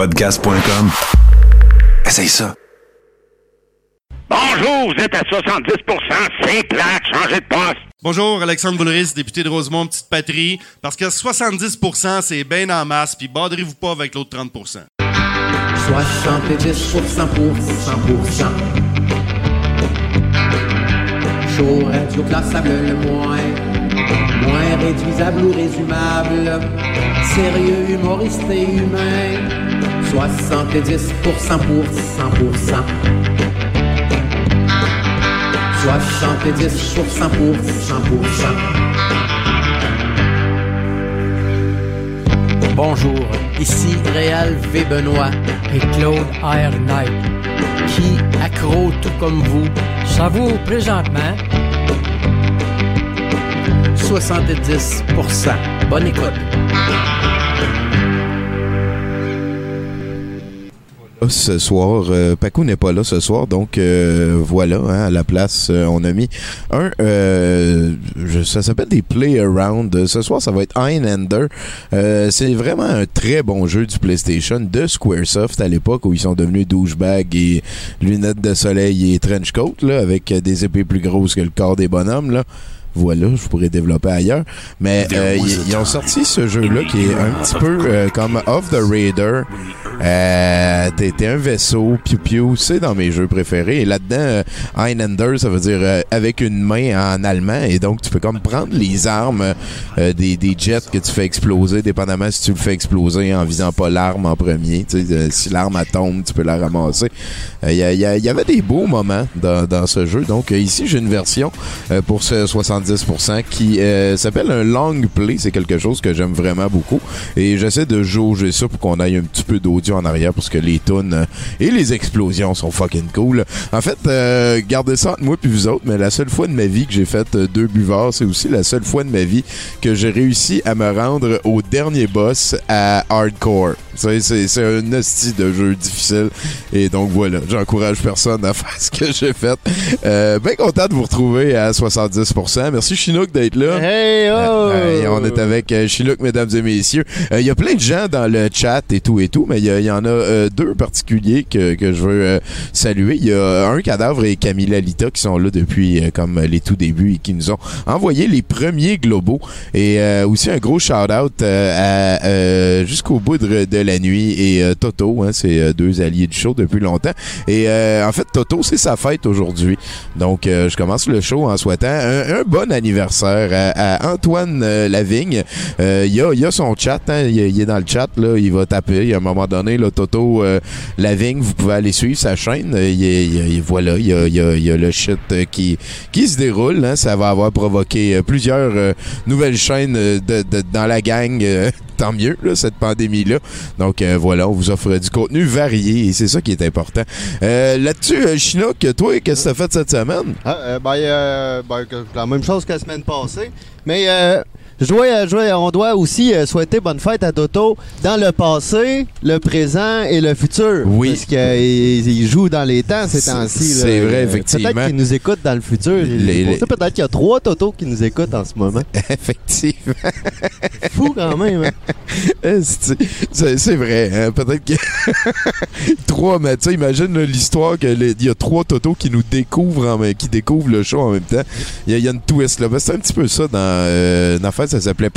Podcast.com. Essaye ça. Bonjour, vous êtes à 70% c'est plate, changez de poste. Bonjour, Alexandre Boulris, député de Rosemont, petite patrie. Parce que 70% c'est bien en masse, puis badrez-vous pas avec l'autre 30% 70 pour 100 Chaud, classable le moins, moins réduisable ou résumable, sérieux, humoriste et humain. 70 pour 100 pour 100% 70 pour 100 pour 100% Bonjour, ici Réal V. Benoît et Claude R. Knight, qui, accro tout comme vous, savoure présentement 70% Bonne écoute. Ce soir. Euh, Paco n'est pas là ce soir, donc euh, voilà, hein, à la place, euh, on a mis un, je, ça s'appelle des Play Around. Ce soir, ça va être Einhander. c'est vraiment un très bon jeu du PlayStation de Squaresoft à l'époque où ils sont devenus douchebag et lunettes de soleil et trench coat, là, avec des épées plus grosses que le corps des bonhommes, là voilà, je pourrais développer ailleurs. Mais euh, ils, ont sorti ce jeu-là qui est un petit peu euh, comme Off the Raider. Euh, T'es un vaisseau, piou piou, c'est dans mes jeux préférés. Et là-dedans, euh, Einhander, ça veut dire euh, avec une main en allemand. Et donc, tu peux comme prendre les armes des, des jets que tu fais exploser, dépendamment si tu le fais exploser en visant pas l'arme en premier. Tu sais, si l'arme tombe, tu peux la ramasser. Il y, y, avait des beaux moments dans, dans ce jeu. Donc, ici, j'ai une version pour ce 60 10% qui euh, s'appelle un long play. C'est quelque chose que j'aime vraiment beaucoup. Et j'essaie de jauger ça pour qu'on aille un petit peu d'audio en arrière parce que les tunes euh, et les explosions sont fucking cool. En fait, euh, gardez ça entre moi puis vous autres, mais la seule fois de ma vie que j'ai fait deux buvards, c'est aussi la seule fois de ma vie que j'ai réussi à me rendre au dernier boss à hardcore. C'est un hostie de jeu difficile. Et donc voilà, j'encourage personne à faire ce que j'ai fait. Bien content de vous retrouver à 70%. Merci Chinook d'être là. Hey, oh! Euh, on est avec euh, Chinook, mesdames et messieurs. Il y a plein de gens dans le chat et tout et tout, mais il y, en a deux particuliers que, que je veux saluer. Il y a un cadavre et Camille Lalita qui sont là depuis comme les tout débuts et qui nous ont envoyé les premiers globaux. Et aussi un gros shout-out à jusqu'au bout de, de la nuit et euh, Toto, hein, c'est euh, deux alliés du show depuis longtemps. Et euh, en fait, Toto, c'est sa fête aujourd'hui. Donc, je commence le show en souhaitant un, bon anniversaire à, Antoine Lavigne. Il y, a, y a son chat, hein, il, est dans le chat, là, il va taper. À un moment donné, là, Toto Lavigne, vous pouvez aller suivre sa chaîne. Il, voilà, il y a, y a, le shit qui, qui se déroule. Hein. Ça va avoir provoqué plusieurs nouvelles chaînes de, dans la gang tant mieux, cette pandémie-là. Donc euh, voilà, on vous offre du contenu varié et c'est ça qui est important. Euh, là-dessus, euh, Chinook, toi, qu'est-ce que tu as fait cette semaine? Ah, ben, ben, la même chose que la semaine passée. Mais je on doit aussi euh, souhaiter bonne fête à Toto dans le passé, le présent et le futur. Oui. Parce qu'il joue dans les temps ces temps-ci. C'est vrai, effectivement. Peut-être qu'il nous écoute dans le futur. Peut-être qu'il y a trois Toto qui nous écoutent en ce moment. effectivement. Fou quand même. Hein. C'est vrai. Hein. Peut-être que trois, mais tu sais, imagine l'histoire qu'il y a trois Toto qui nous découvrent, en, qui découvrent le show en même temps. Il y, a une twist là. Ben, c'est un petit peu ça dans, euh, dans ça s'appelait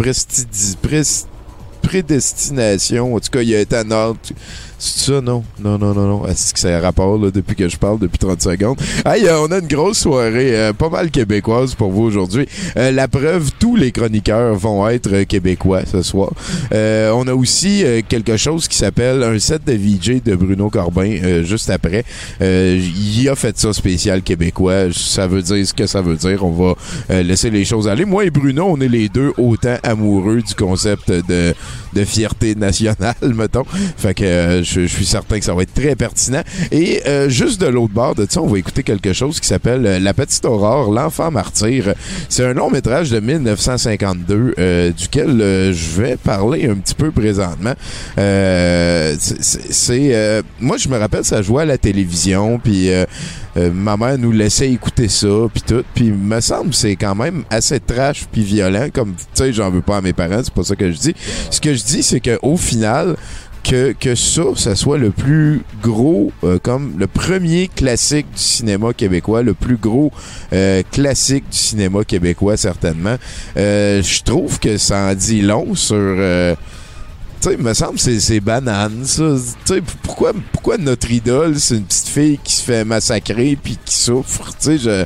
Prédestination. En tout cas, il a été à Nantes. C'est ça, non? Non, non, non, non. Est-ce que ça a rapport là, depuis que je parle, depuis 30 secondes? Hey, euh, on a une grosse soirée, euh, pas mal québécoise pour vous aujourd'hui. Euh, la preuve, tous les chroniqueurs vont être québécois ce soir. on a aussi quelque chose qui s'appelle un set de VJ de Bruno Corbin juste après. il a fait ça spécial québécois. Ça veut dire ce que ça veut dire. On va laisser les choses aller. Moi et Bruno, on est les deux autant amoureux du concept de, de fierté nationale, mettons. Fait que je je, suis certain que ça va être très pertinent. Et euh, juste de l'autre bord de ça, on va écouter quelque chose qui s'appelle euh, La Petite Aurore, l'enfant martyr. C'est un long métrage de 1952 euh, duquel je vais parler un petit peu présentement. c'est moi je me rappelle ça jouait à la télévision puis ma mère nous laissait écouter ça puis tout puis me semble c'est quand même assez trash puis violent comme tu sais j'en veux pas à mes parents c'est pas ça que je dis ce que je dis c'est que au final que, que ça, ça soit le plus gros, euh, comme le premier classique du cinéma québécois, le plus gros euh, classique du cinéma québécois, certainement. Euh, Je trouve que ça en dit long sur... tu sais, me semble que c'est- banane, ça. Tu sais, pourquoi, pourquoi notre idole, c'est une petite fille qui se fait massacrer puis qui souffre? Tu sais, je,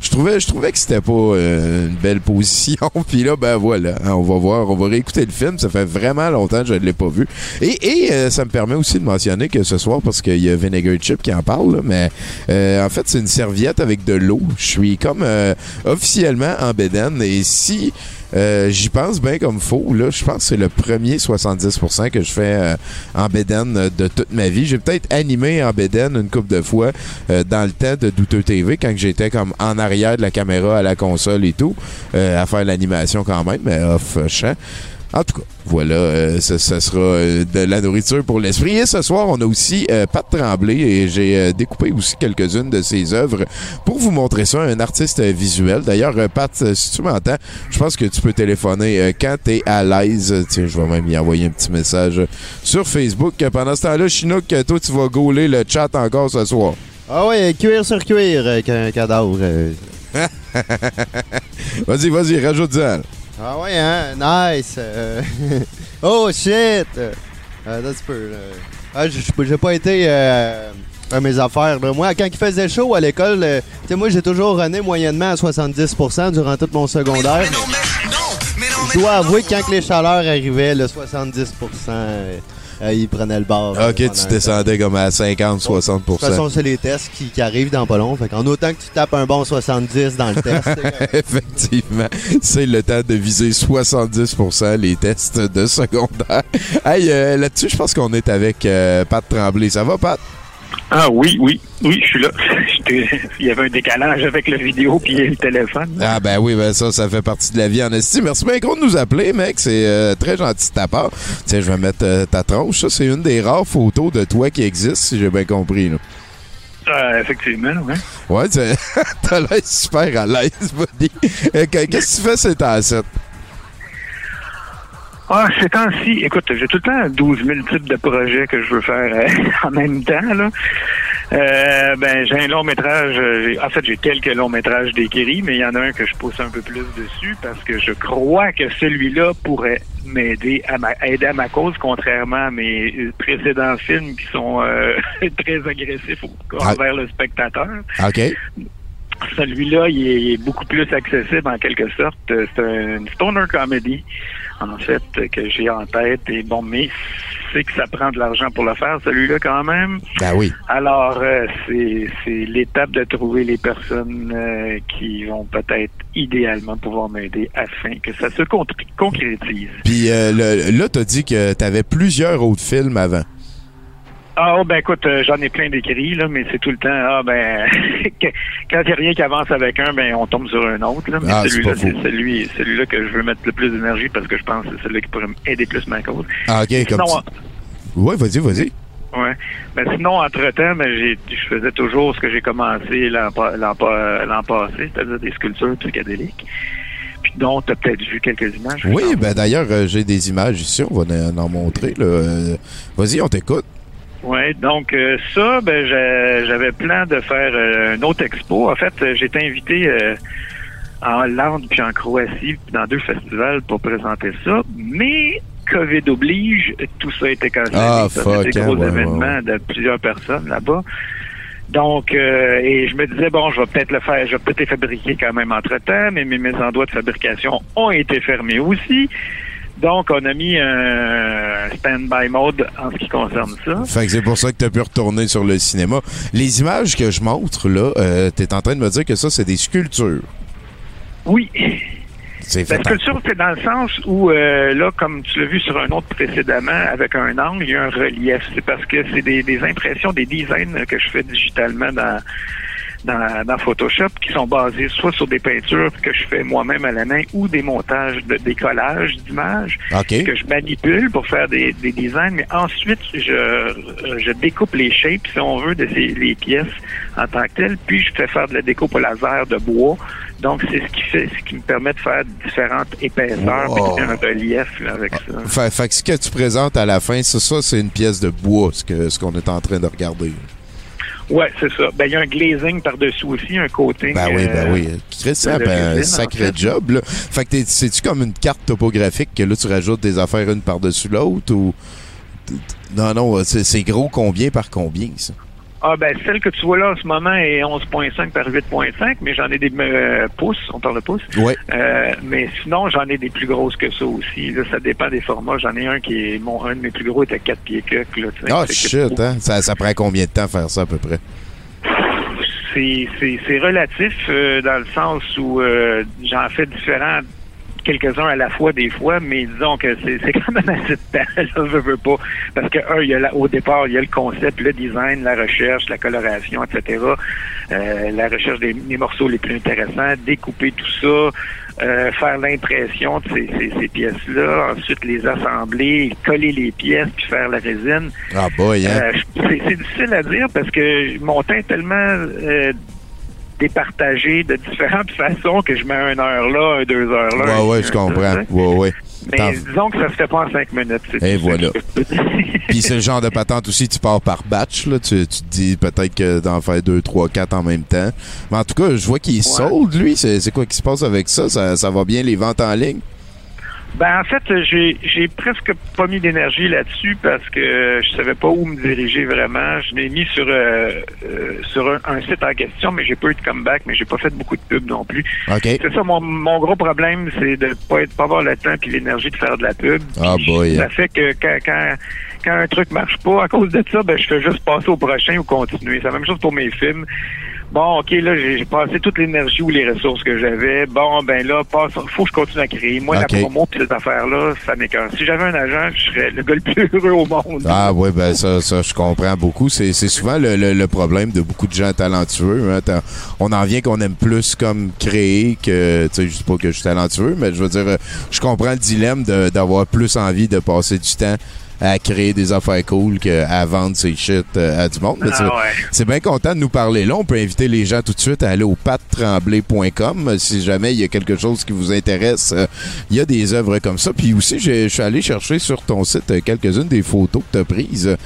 je trouvais, je trouvais que c'était pas euh, une belle position. puis là, ben voilà, hein, on va voir, on va réécouter le film. Ça fait vraiment longtemps que je ne l'ai pas vu. Et, et euh, ça me permet aussi de mentionner que ce soir, parce qu'il y a Vinegar Chip qui en parle, là, mais euh, en fait, c'est une serviette avec de l'eau. Je suis comme euh, officiellement en bédaine. Et si euh, j'y pense bien comme faux. Là, je pense que c'est le premier 70% que je fais euh, en bédaine de toute ma vie. J'ai peut-être animé en bédaine une couple de fois euh, dans le temps de Douteux TV quand j'étais comme en arrière de la caméra à la console et tout, euh, à faire l'animation quand même, mais off euh, champ. En tout cas, voilà, euh, ce, ce sera euh, de la nourriture pour l'esprit. Et ce soir, on a aussi euh, Pat Tremblay et j'ai découpé aussi quelques-unes de ses œuvres pour vous montrer ça, un artiste visuel. D'ailleurs, Pat, si tu m'entends, je pense que tu peux téléphoner quand tu es à l'aise. Tiens, je vais même y envoyer un petit message sur Facebook. Pendant ce temps-là, Chinook, toi, tu vas gauler le chat encore ce soir. Ah ouais, cuir sur cuir avec un cadavre. Vas-y, vas-y, rajoute-en. Ah ouais, hein? Nice. euh. oh shit. Euh, Attends un peu. là. Ah, j'ai pas été euh, à mes affaires. là. Moi, quand il faisait chaud à l'école, euh, tu sais, moi, j'ai toujours runné moyennement à 70% durant tout mon secondaire. Je dois avouer que quand les chaleurs arrivaient, le 70%, euh, ils prenaient le bord. euh, Ok, tu descendais comme à 50-60%. De toute façon, c'est les tests qui, qui arrivent dans pas long. Fait qu'en autant que tu tapes un bon 70 dans le test, Effectivement, c'est le temps de viser 70% les tests de secondaire. Hey, euh, là-dessus, je pense qu'on est avec euh, Pat Tremblay. Ça va, Pat? Ah oui, oui, oui, je suis là. Il y avait un décalage avec la vidéo puis le téléphone. Ah ben oui, ben ça, ça fait partie de la vie en esti. Merci bien gros de nous appeler, mec. C'est euh, très gentil de ta part. Tiens, je vais mettre euh, ta tronche. Ça, c'est une des rares photos de toi qui existe, si j'ai bien compris. Là. Euh, effectivement, ouais. Ouais, t'as l'air super à l'aise, buddy. Qu'est-ce que tu fais, c'est ta Ah, ces temps-ci, écoute, j'ai tout le temps 12 000 types de projets que je veux faire euh, en même temps, là. Euh, ben, j'ai un long métrage, euh, j'ai- en fait, j'ai quelques longs métrages d'écrit, mais il y en a un que je pousse un peu plus dessus parce que je crois que celui-là pourrait m'aider à ma, aider à ma cause, contrairement à mes précédents films qui sont euh, très agressifs Ah. envers le spectateur. OK. Celui-là, il est, il est beaucoup plus accessible en quelque sorte. C'est une stoner comedy, en fait, que j'ai en tête. Et bon, mais c'est que ça prend de l'argent pour le faire, celui-là quand même. Ben oui. Alors, euh, c'est c'est l'étape de trouver les personnes euh, qui vont peut-être idéalement pouvoir m'aider afin que ça se con- concrétise. Puis euh, le- là, t'as dit que t'avais plusieurs autres films avant. Ah, oh, ben écoute, euh, j'en ai plein d'écrits, là, mais c'est tout le temps, ah, ben, quand il n'y a rien qui avance avec un, ben, on tombe sur un autre, là. Mais Ah, celui-là, c'est celui, celui-là que je veux mettre le plus d'énergie parce que je pense que c'est celui qui pourrait m'aider plus ma cause. Ah, OK, comme Sinon, tu- Ouais, vas-y, vas-y. Ouais. Ben sinon, entre-temps, ben, j'ai, je faisais toujours ce que j'ai commencé l'an, l'an, l'an passé, c'est-à-dire des sculptures psychédéliques. Puis dont tu as peut-être vu quelques images. Oui, ben d'ailleurs, euh, j'ai des images ici, on va en en montrer. là. Euh, Vas-y, on t'écoute. Oui, donc euh, ça, ben, j'a- j'avais plan de faire euh, une autre expo. En fait, j'ai été invité euh, en Hollande puis en Croatie puis dans deux festivals pour présenter ça, mais COVID oblige, tout ça a été cancellé. Ah, Ça, fuck, C'était des hein, gros ouais, événements ouais, de plusieurs personnes là-bas. Donc, euh, et je me disais, bon, je vais peut-être le faire, je vais peut-être les fabriquer quand même entre-temps, mais mes, mes endroits de fabrication ont été fermés aussi. Donc, on a mis un stand-by mode en ce qui concerne ça. Fait que c'est pour ça que t'as pu retourner sur le cinéma. Les images que je montre, là, euh, t'es en train de me dire que ça, c'est des sculptures. Oui. C'est fait La sculpture, c'est dans le sens où, euh, là, comme tu l'as vu sur un autre précédemment, avec un angle, il y a un relief. C'est parce que c'est des, des impressions, des designs que je fais digitalement dans, dans, dans Photoshop qui sont basées soit sur des peintures que je fais moi-même à la main ou des montages de décollage d'images OK. que je manipule pour faire des, des designs, mais ensuite je, je découpe les shapes, si on veut, de ces, les pièces en tant que telles, puis je fais faire de la découpe au laser de bois. Donc c'est ce qui fait, ce qui me permet de faire différentes épaisseurs, Wow. puis un relief là, avec ça. Fait, fait que ce que tu présentes à la fin, c'est ça, c'est une pièce de bois, ce que ce qu'on est en train de regarder. Ouais, c'est ça. Ben il y a un glazing par-dessus aussi, un coating. Ben oui, ben oui. Christian, de ben, sacré en fait. job, là. Fait que c'est-tu comme une carte topographique que là, tu rajoutes des affaires une par-dessus l'autre ou. Non, non, c'est gros combien par combien, ça? Ah ben celle que tu vois là en ce moment est 11.5 par 8.5, mais j'en ai des euh, pouces, on parle de pouces. Ouais. Euh, mais sinon, j'en ai des plus grosses que ça aussi. Là, ça dépend des formats. J'en ai un qui est mon un de mes plus gros était 4 pieds que. Ah, que shit, hein? Ça, ça prend combien de temps faire ça, à peu près? C'est relatif euh, dans le sens où euh, j'en fais différents quelques-uns à la fois des fois, mais disons que c'est quand même assez de temps, je veux pas. Parce que, un, il y a la- au départ, il y a le concept, le design, la recherche, la coloration, etc. Euh, la recherche des, des morceaux les plus intéressants, découper tout ça, euh, faire l'impression de ces, ces, ces pièces-là, ensuite les assembler, coller les pièces, puis faire la résine. Ah, boy, hein? Euh, c'est difficile à dire parce que mon temps est tellement départagé de différentes façons que je mets une heure là, un deux heures là. ouais, ouais, un- je comprends. ça, Ouais, ouais. Mais disons que ça se fait pas en cinq minutes. Et voilà. Puis c'est le genre de patente aussi, tu pars par batch, là. Tu, tu te dis peut-être que d'en faire deux, trois, quatre en même temps. Mais en tout cas, je vois qu'il est sold, lui. C'est c'est quoi qui se passe avec ça? ça? Ça va bien, les ventes en ligne? Ben en fait, j'ai j'ai presque pas mis d'énergie là-dessus parce que je savais pas où me diriger vraiment. Je l'ai mis sur euh, euh, sur un, un site en question, mais j'ai pas eu de comeback, mais j'ai pas fait beaucoup de pub non plus. C'est ça mon, mon gros problème, c'est de pas être pas avoir le temps et l'énergie de faire de la pub. Ah, Puis boy. Ça fait que quand, quand quand un truc marche pas à cause de ça, ben je fais juste passer au prochain ou continuer. C'est la même chose pour mes films. Bon, ok, là, j'ai passé toute l'énergie ou les ressources que j'avais. Bon, ben là, passe, faut que je continue à créer. Moi, la promo pis cette affaire-là, ça m'écoeure. Si j'avais un agent, je serais le gars le plus heureux au monde. Ah ouais, ben ça, ça je comprends beaucoup. C'est souvent le, le- le problème de beaucoup de gens talentueux. hein. On en vient qu'on aime plus comme créer que, tu sais, je dis pas que je suis talentueux, mais je veux dire, euh, je comprends le dilemme d'avoir plus envie de passer du temps à créer des affaires cool qu'à vendre ses shit euh, à du monde. Ah ouais. c'est bien content de nous parler là. On peut inviter les gens tout de suite à aller au pattremblay.com euh, si jamais il y a quelque chose qui vous intéresse. euh, Il y a des œuvres comme ça. Puis aussi, je suis allé chercher sur ton site quelques-unes des photos que tu as prises.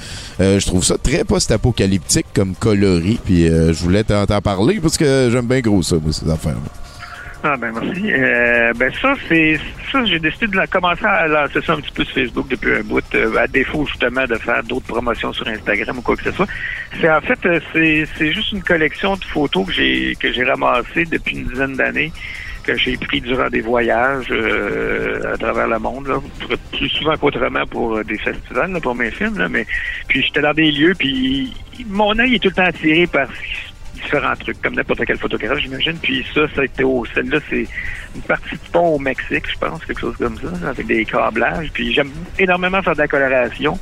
Euh, je trouve ça très post-apocalyptique comme coloris. Puis euh, je voulais t'en parler parce que j'aime bien gros ça, moi, ces affaires-là. Ah ben merci. Euh, ben ça, c'est ça, j'ai décidé de commencer à lancer ça un petit peu sur Facebook depuis un bout, euh, à défaut justement de faire d'autres promotions sur Instagram ou quoi que ce soit. C'est en fait euh, c'est juste une collection de photos que j'ai que j'ai ramassées depuis une dizaine d'années que j'ai pris durant des voyages à travers le monde, plus souvent qu'autrement pour des festivals, là, pour mes films. Là, mais puis j'étais dans des lieux, puis mon œil est tout le temps attiré par différents trucs, comme n'importe quel photographe, j'imagine. Puis ça, ça a été au celle-là, c'est une partie du pont au Mexique, je pense, quelque chose comme ça, avec des câblages. Puis j'aime énormément faire de la coloration.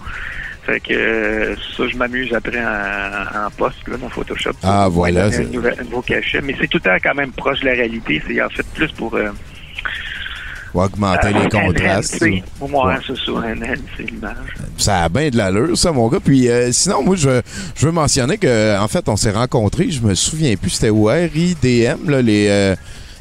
Fait que euh, ça, je m'amuse après en, en poste là, dans Photoshop. Ah, voilà, un nouveau cachet. Mais c'est tout le temps quand même proche de la réalité. C'est en fait plus pour euh, Ou augmenter les contrastes. Ouais, c'est ça, enhancer l'image. Ça a bien de l'allure, ça, mon gars. Puis euh, sinon, moi, je veux, je veux mentionner que, en fait, on s'est rencontrés, je me souviens plus, c'était au RIDM, là, les... euh,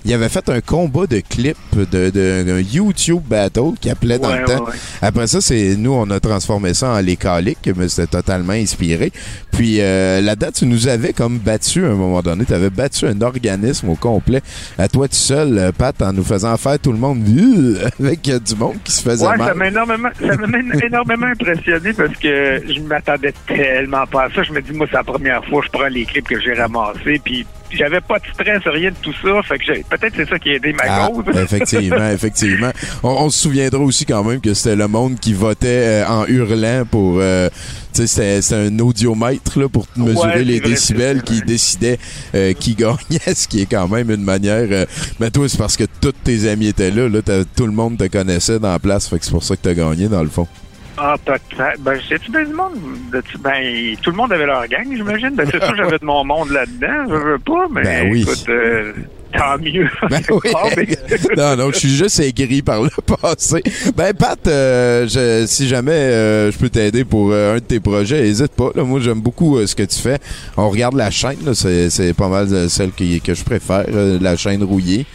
il avait fait un combat de clips de, de, YouTube battle qui appelait dans Ouais, le temps. ouais, ouais. Après ça, c'est nous, on a transformé ça en les caliques, mais c'était totalement inspiré. Puis euh, là-dedans, tu nous avais comme battu à un moment donné. Tu avais battu un organisme au complet à toi tout seul, euh, Pat, en nous faisant faire tout le monde euh, avec euh, du monde qui se faisait Ouais, ça mal. m'a énormément, ça m'a énormément impressionné parce que je m'attendais tellement pas à ça. Je me dis, moi, c'est la première fois que je prends les clips que j'ai ramassés, puis j'avais pas de stress, rien de tout ça. Fait que j'ai- peut-être c'est ça qui a aidé ma Ah, cause. effectivement, effectivement. On, on se souviendra aussi quand même que c'était le monde qui votait euh, en hurlant pour... euh, tu sais, c'était- un audiomètre là, pour mesurer Ouais, les vrai, décibels qui décidait euh, qui gagnait, ce qui est quand même une manière... euh, mais toi, c'est parce que tous tes amis étaient là. là tout le monde te connaissait dans la place, fait que c'est pour ça que t'as gagné, dans le fond. Ah, peut-être. Ben, c'est-tu bien du monde? de- Ben, tout le monde avait leur gang, j'imagine. Ben, c'est sûr, j'avais de mon monde là-dedans. Je veux pas, mais Ben oui. écoute, euh, tant mieux. Ben oui. Ah, non, non, je suis juste aigri par le passé. Ben, Pat, euh, je- si jamais euh, je peux t'aider pour euh, un de tes projets, hésite pas. Là, moi, j'aime beaucoup euh, ce que tu fais. On regarde la chaîne, là, c'est, c'est pas mal celle qui- que je préfère, euh, la chaîne rouillée.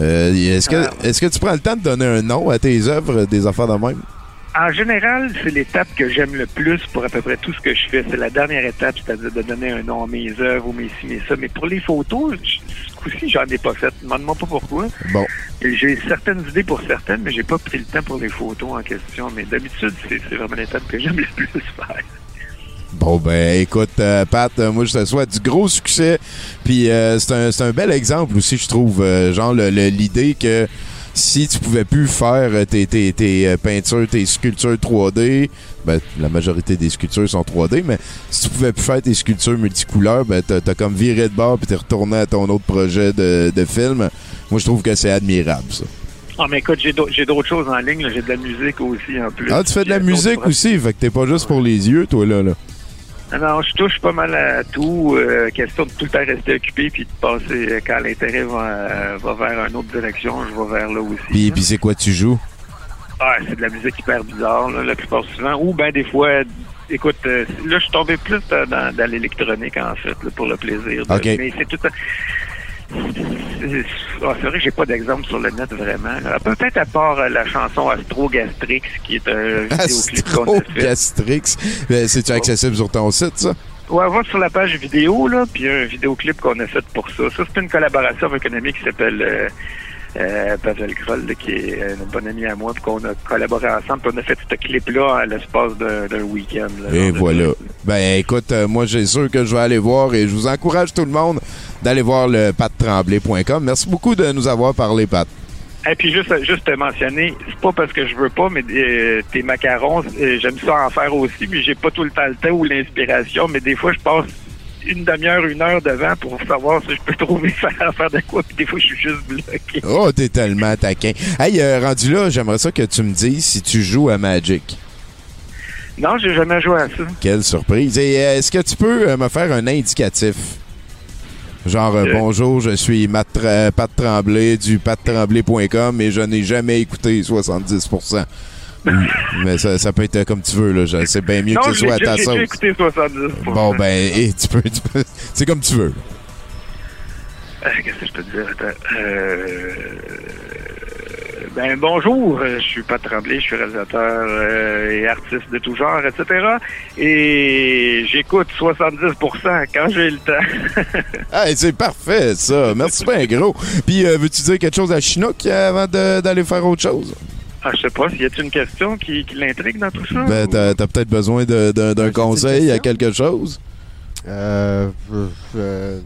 Euh, est-ce, que, est-ce que tu prends le temps de donner un nom à tes œuvres, des affaires de même? En général, c'est l'étape que j'aime le plus pour à peu près tout ce que je fais. C'est la dernière étape, c'est-à-dire de donner un nom à mes œuvres ou mes ci, mes ça. Mais pour les photos, ce coup-ci, j'en ai pas fait. Demande-moi pas pourquoi. Bon. J'ai certaines idées pour certaines, mais j'ai pas pris le temps pour les photos en question. Mais d'habitude, c'est vraiment l'étape que j'aime le plus faire. Bon ben écoute euh, Pat, euh, moi je te souhaite du gros succès. Puis euh, c'est un, un bel exemple aussi je trouve genre l'idée que si tu pouvais plus faire euh, tes, tes, tes euh, peintures, tes sculptures 3D, ben la majorité des sculptures sont 3D, mais si tu pouvais plus faire tes sculptures multicouleurs, ben t'as as comme viré de bord puis t'es retourné à ton autre projet de, de film. Moi je trouve que c'est admirable ça. Ah, mais écoute, j'ai d'autres j'ai d'autres choses en ligne. là. J'ai de la musique aussi en plus. Ah tu fais de la musique aussi, fait que t'es pas juste pour les yeux toi là là. Non, non, je touche pas mal à tout. euh, question de tout le temps rester occupé puis de passer euh, quand l'intérêt va, euh, va vers une autre direction, je vais vers là aussi. Puis puis c'est quoi tu joues? Ah, c'est de la musique hyper bizarre, là, la plupart temps. Ou ben des fois, écoute, euh, là, je suis tombé plus dans, dans- l'électronique, en fait, là, pour le plaisir. de- Ok. Mais c'est tout... c'est ah, c'est vrai que j'ai pas d'exemple sur le net, vraiment. Peut-être à part euh, la chanson Astro Gastrix, qui est un vidéoclip qu'on a fait. Ben, C'est-tu accessible sur ton site, ça? Ouais, va sur la page vidéo, là, puis un vidéoclip qu'on a fait pour ça. Ça, c'est une collaboration avec un ami qui s'appelle euh, euh, Pavel Kroll, là, qui est un bon ami à moi, puis qu'on a collaboré ensemble, puis on a fait ce clip-là à l'espace d'un week-end. Et voilà. Ben écoute, euh, moi j'ai sûr que je vais aller voir et je vous encourage tout le monde d'aller voir le pattremblay.com. Merci beaucoup de nous avoir parlé, Pat. Et puis juste, juste te mentionner, c'est pas parce que je veux pas, mais euh, tes macarons, euh, j'aime ça en faire aussi, mais j'ai pas tout le temps le temps ou l'inspiration, mais des fois je passe une demi-heure, une heure devant pour savoir si je peux trouver faire, faire de quoi, puis des fois je suis juste bloqué. Oh, t'es tellement taquin. Hey, euh, rendu là, j'aimerais ça que tu me dises si tu joues à Magic. Non, j'ai jamais joué à ça. Quelle surprise. Et euh, est-ce que tu peux euh, me faire un indicatif? Genre, euh, bonjour, je suis Matt Pat Tremblay du pattremblay.com et je n'ai jamais écouté 70%. Mm, Mais ça, ça peut être comme tu veux, là. C'est bien mieux non, que ce soit à ta sauce. écouté 70 Bon, ben, et tu peux. tu peux- C'est comme tu veux. Euh, Qu'est-ce que je peux te dire? Attends. Euh, Ben, bonjour, euh, je suis Pat Tremblay, je suis réalisateur euh, et artiste de tout genre, etc. Et j'écoute 70% quand j'ai le temps. Ah, c'est parfait, ça. Merci bien gros. Puis, euh, veux-tu dire quelque chose à Chinook avant d'aller faire autre chose? Ah, je sais pas, y a-t-il une question qui, qui l'intrigue dans tout ça? Ben, ou- t'as t'as peut-être besoin de- d'un une conseil à quelque chose? Euh, euh, euh,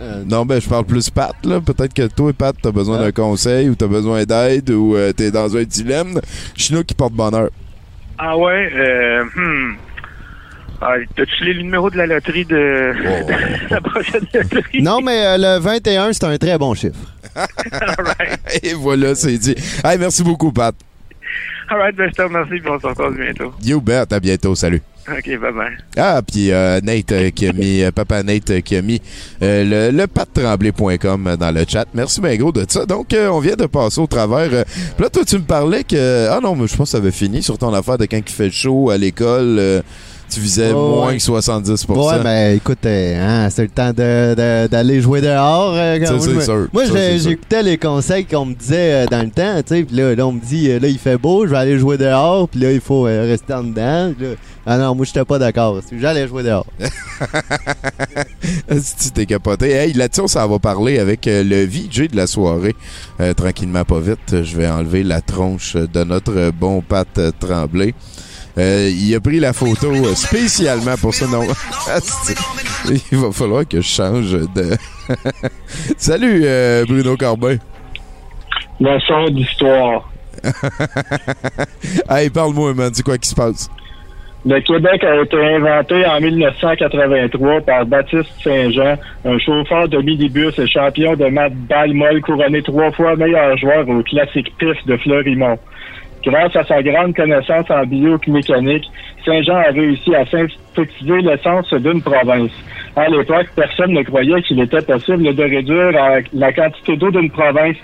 euh, Non, ben, je parle plus Pat, là. Peut-être que toi, Pat, t'as besoin Ah. d'un conseil ou t'as besoin d'aide ou euh, t'es dans un dilemme. Chinook qui porte bonheur. Ah ouais, euh, hmm. Ah, T'as-tu les numéros de la loterie de Oh. la prochaine loterie? Non, mais euh, le 21, c'est un très bon chiffre. Right. Et voilà, c'est dit. Hey, merci beaucoup, Pat. All right, ben, je te remercie, puis on se retrouve bientôt. You bet. À bientôt. Salut. OK, bye-bye. Ah, puis euh, Nate euh, qui a mis, euh, papa Nate euh, qui a mis euh, le, le pattremblay.com dans le chat. Merci bien gros de ça. Donc, euh, on vient de passer au travers. euh, là, toi, tu me parlais que... Ah non, mais je pense que ça avait fini sur ton affaire de quand il fait chaud à l'école. Tu visais Oh, moins ouais. que 70% Ouais, ben écoute, euh, hein, c'est le temps de- de- d'aller jouer dehors. euh, quand Ça, moi, sûr. Moi, Ça, j'écoutais les conseils qu'on me disait euh, dans le temps, tu sais, puis là, là, on me dit, euh, là, il fait beau, je vais aller jouer dehors, puis là, il faut euh, rester en dedans. Là, ah non, moi, j'étais pas d'accord. J'allais jouer dehors. si t'es capoté. Hey, là-dessus, on s'en va parler avec le VJ de la soirée. Tranquillement, pas vite. Je vais enlever la tronche de notre bon Pat Tremblay. Euh, il a pris la photo euh, spécialement pour ça. Non, Asti. il va falloir que je change de... Salut, euh, Bruno Corbin. Leçon d'histoire. hey, parle-moi, man. C'est quoi qui se passe? Le Québec a été inventé en 1983 par Baptiste Saint-Jean, un chauffeur de minibus et champion de mat balle molle couronné trois fois meilleur joueur au classique PIF de Fleurimont. Grâce à sa grande connaissance en biomécanique, Saint-Jean a réussi à synthétiser l'essence d'une province. À l'époque, personne ne croyait qu'il était possible de réduire la quantité d'eau d'une province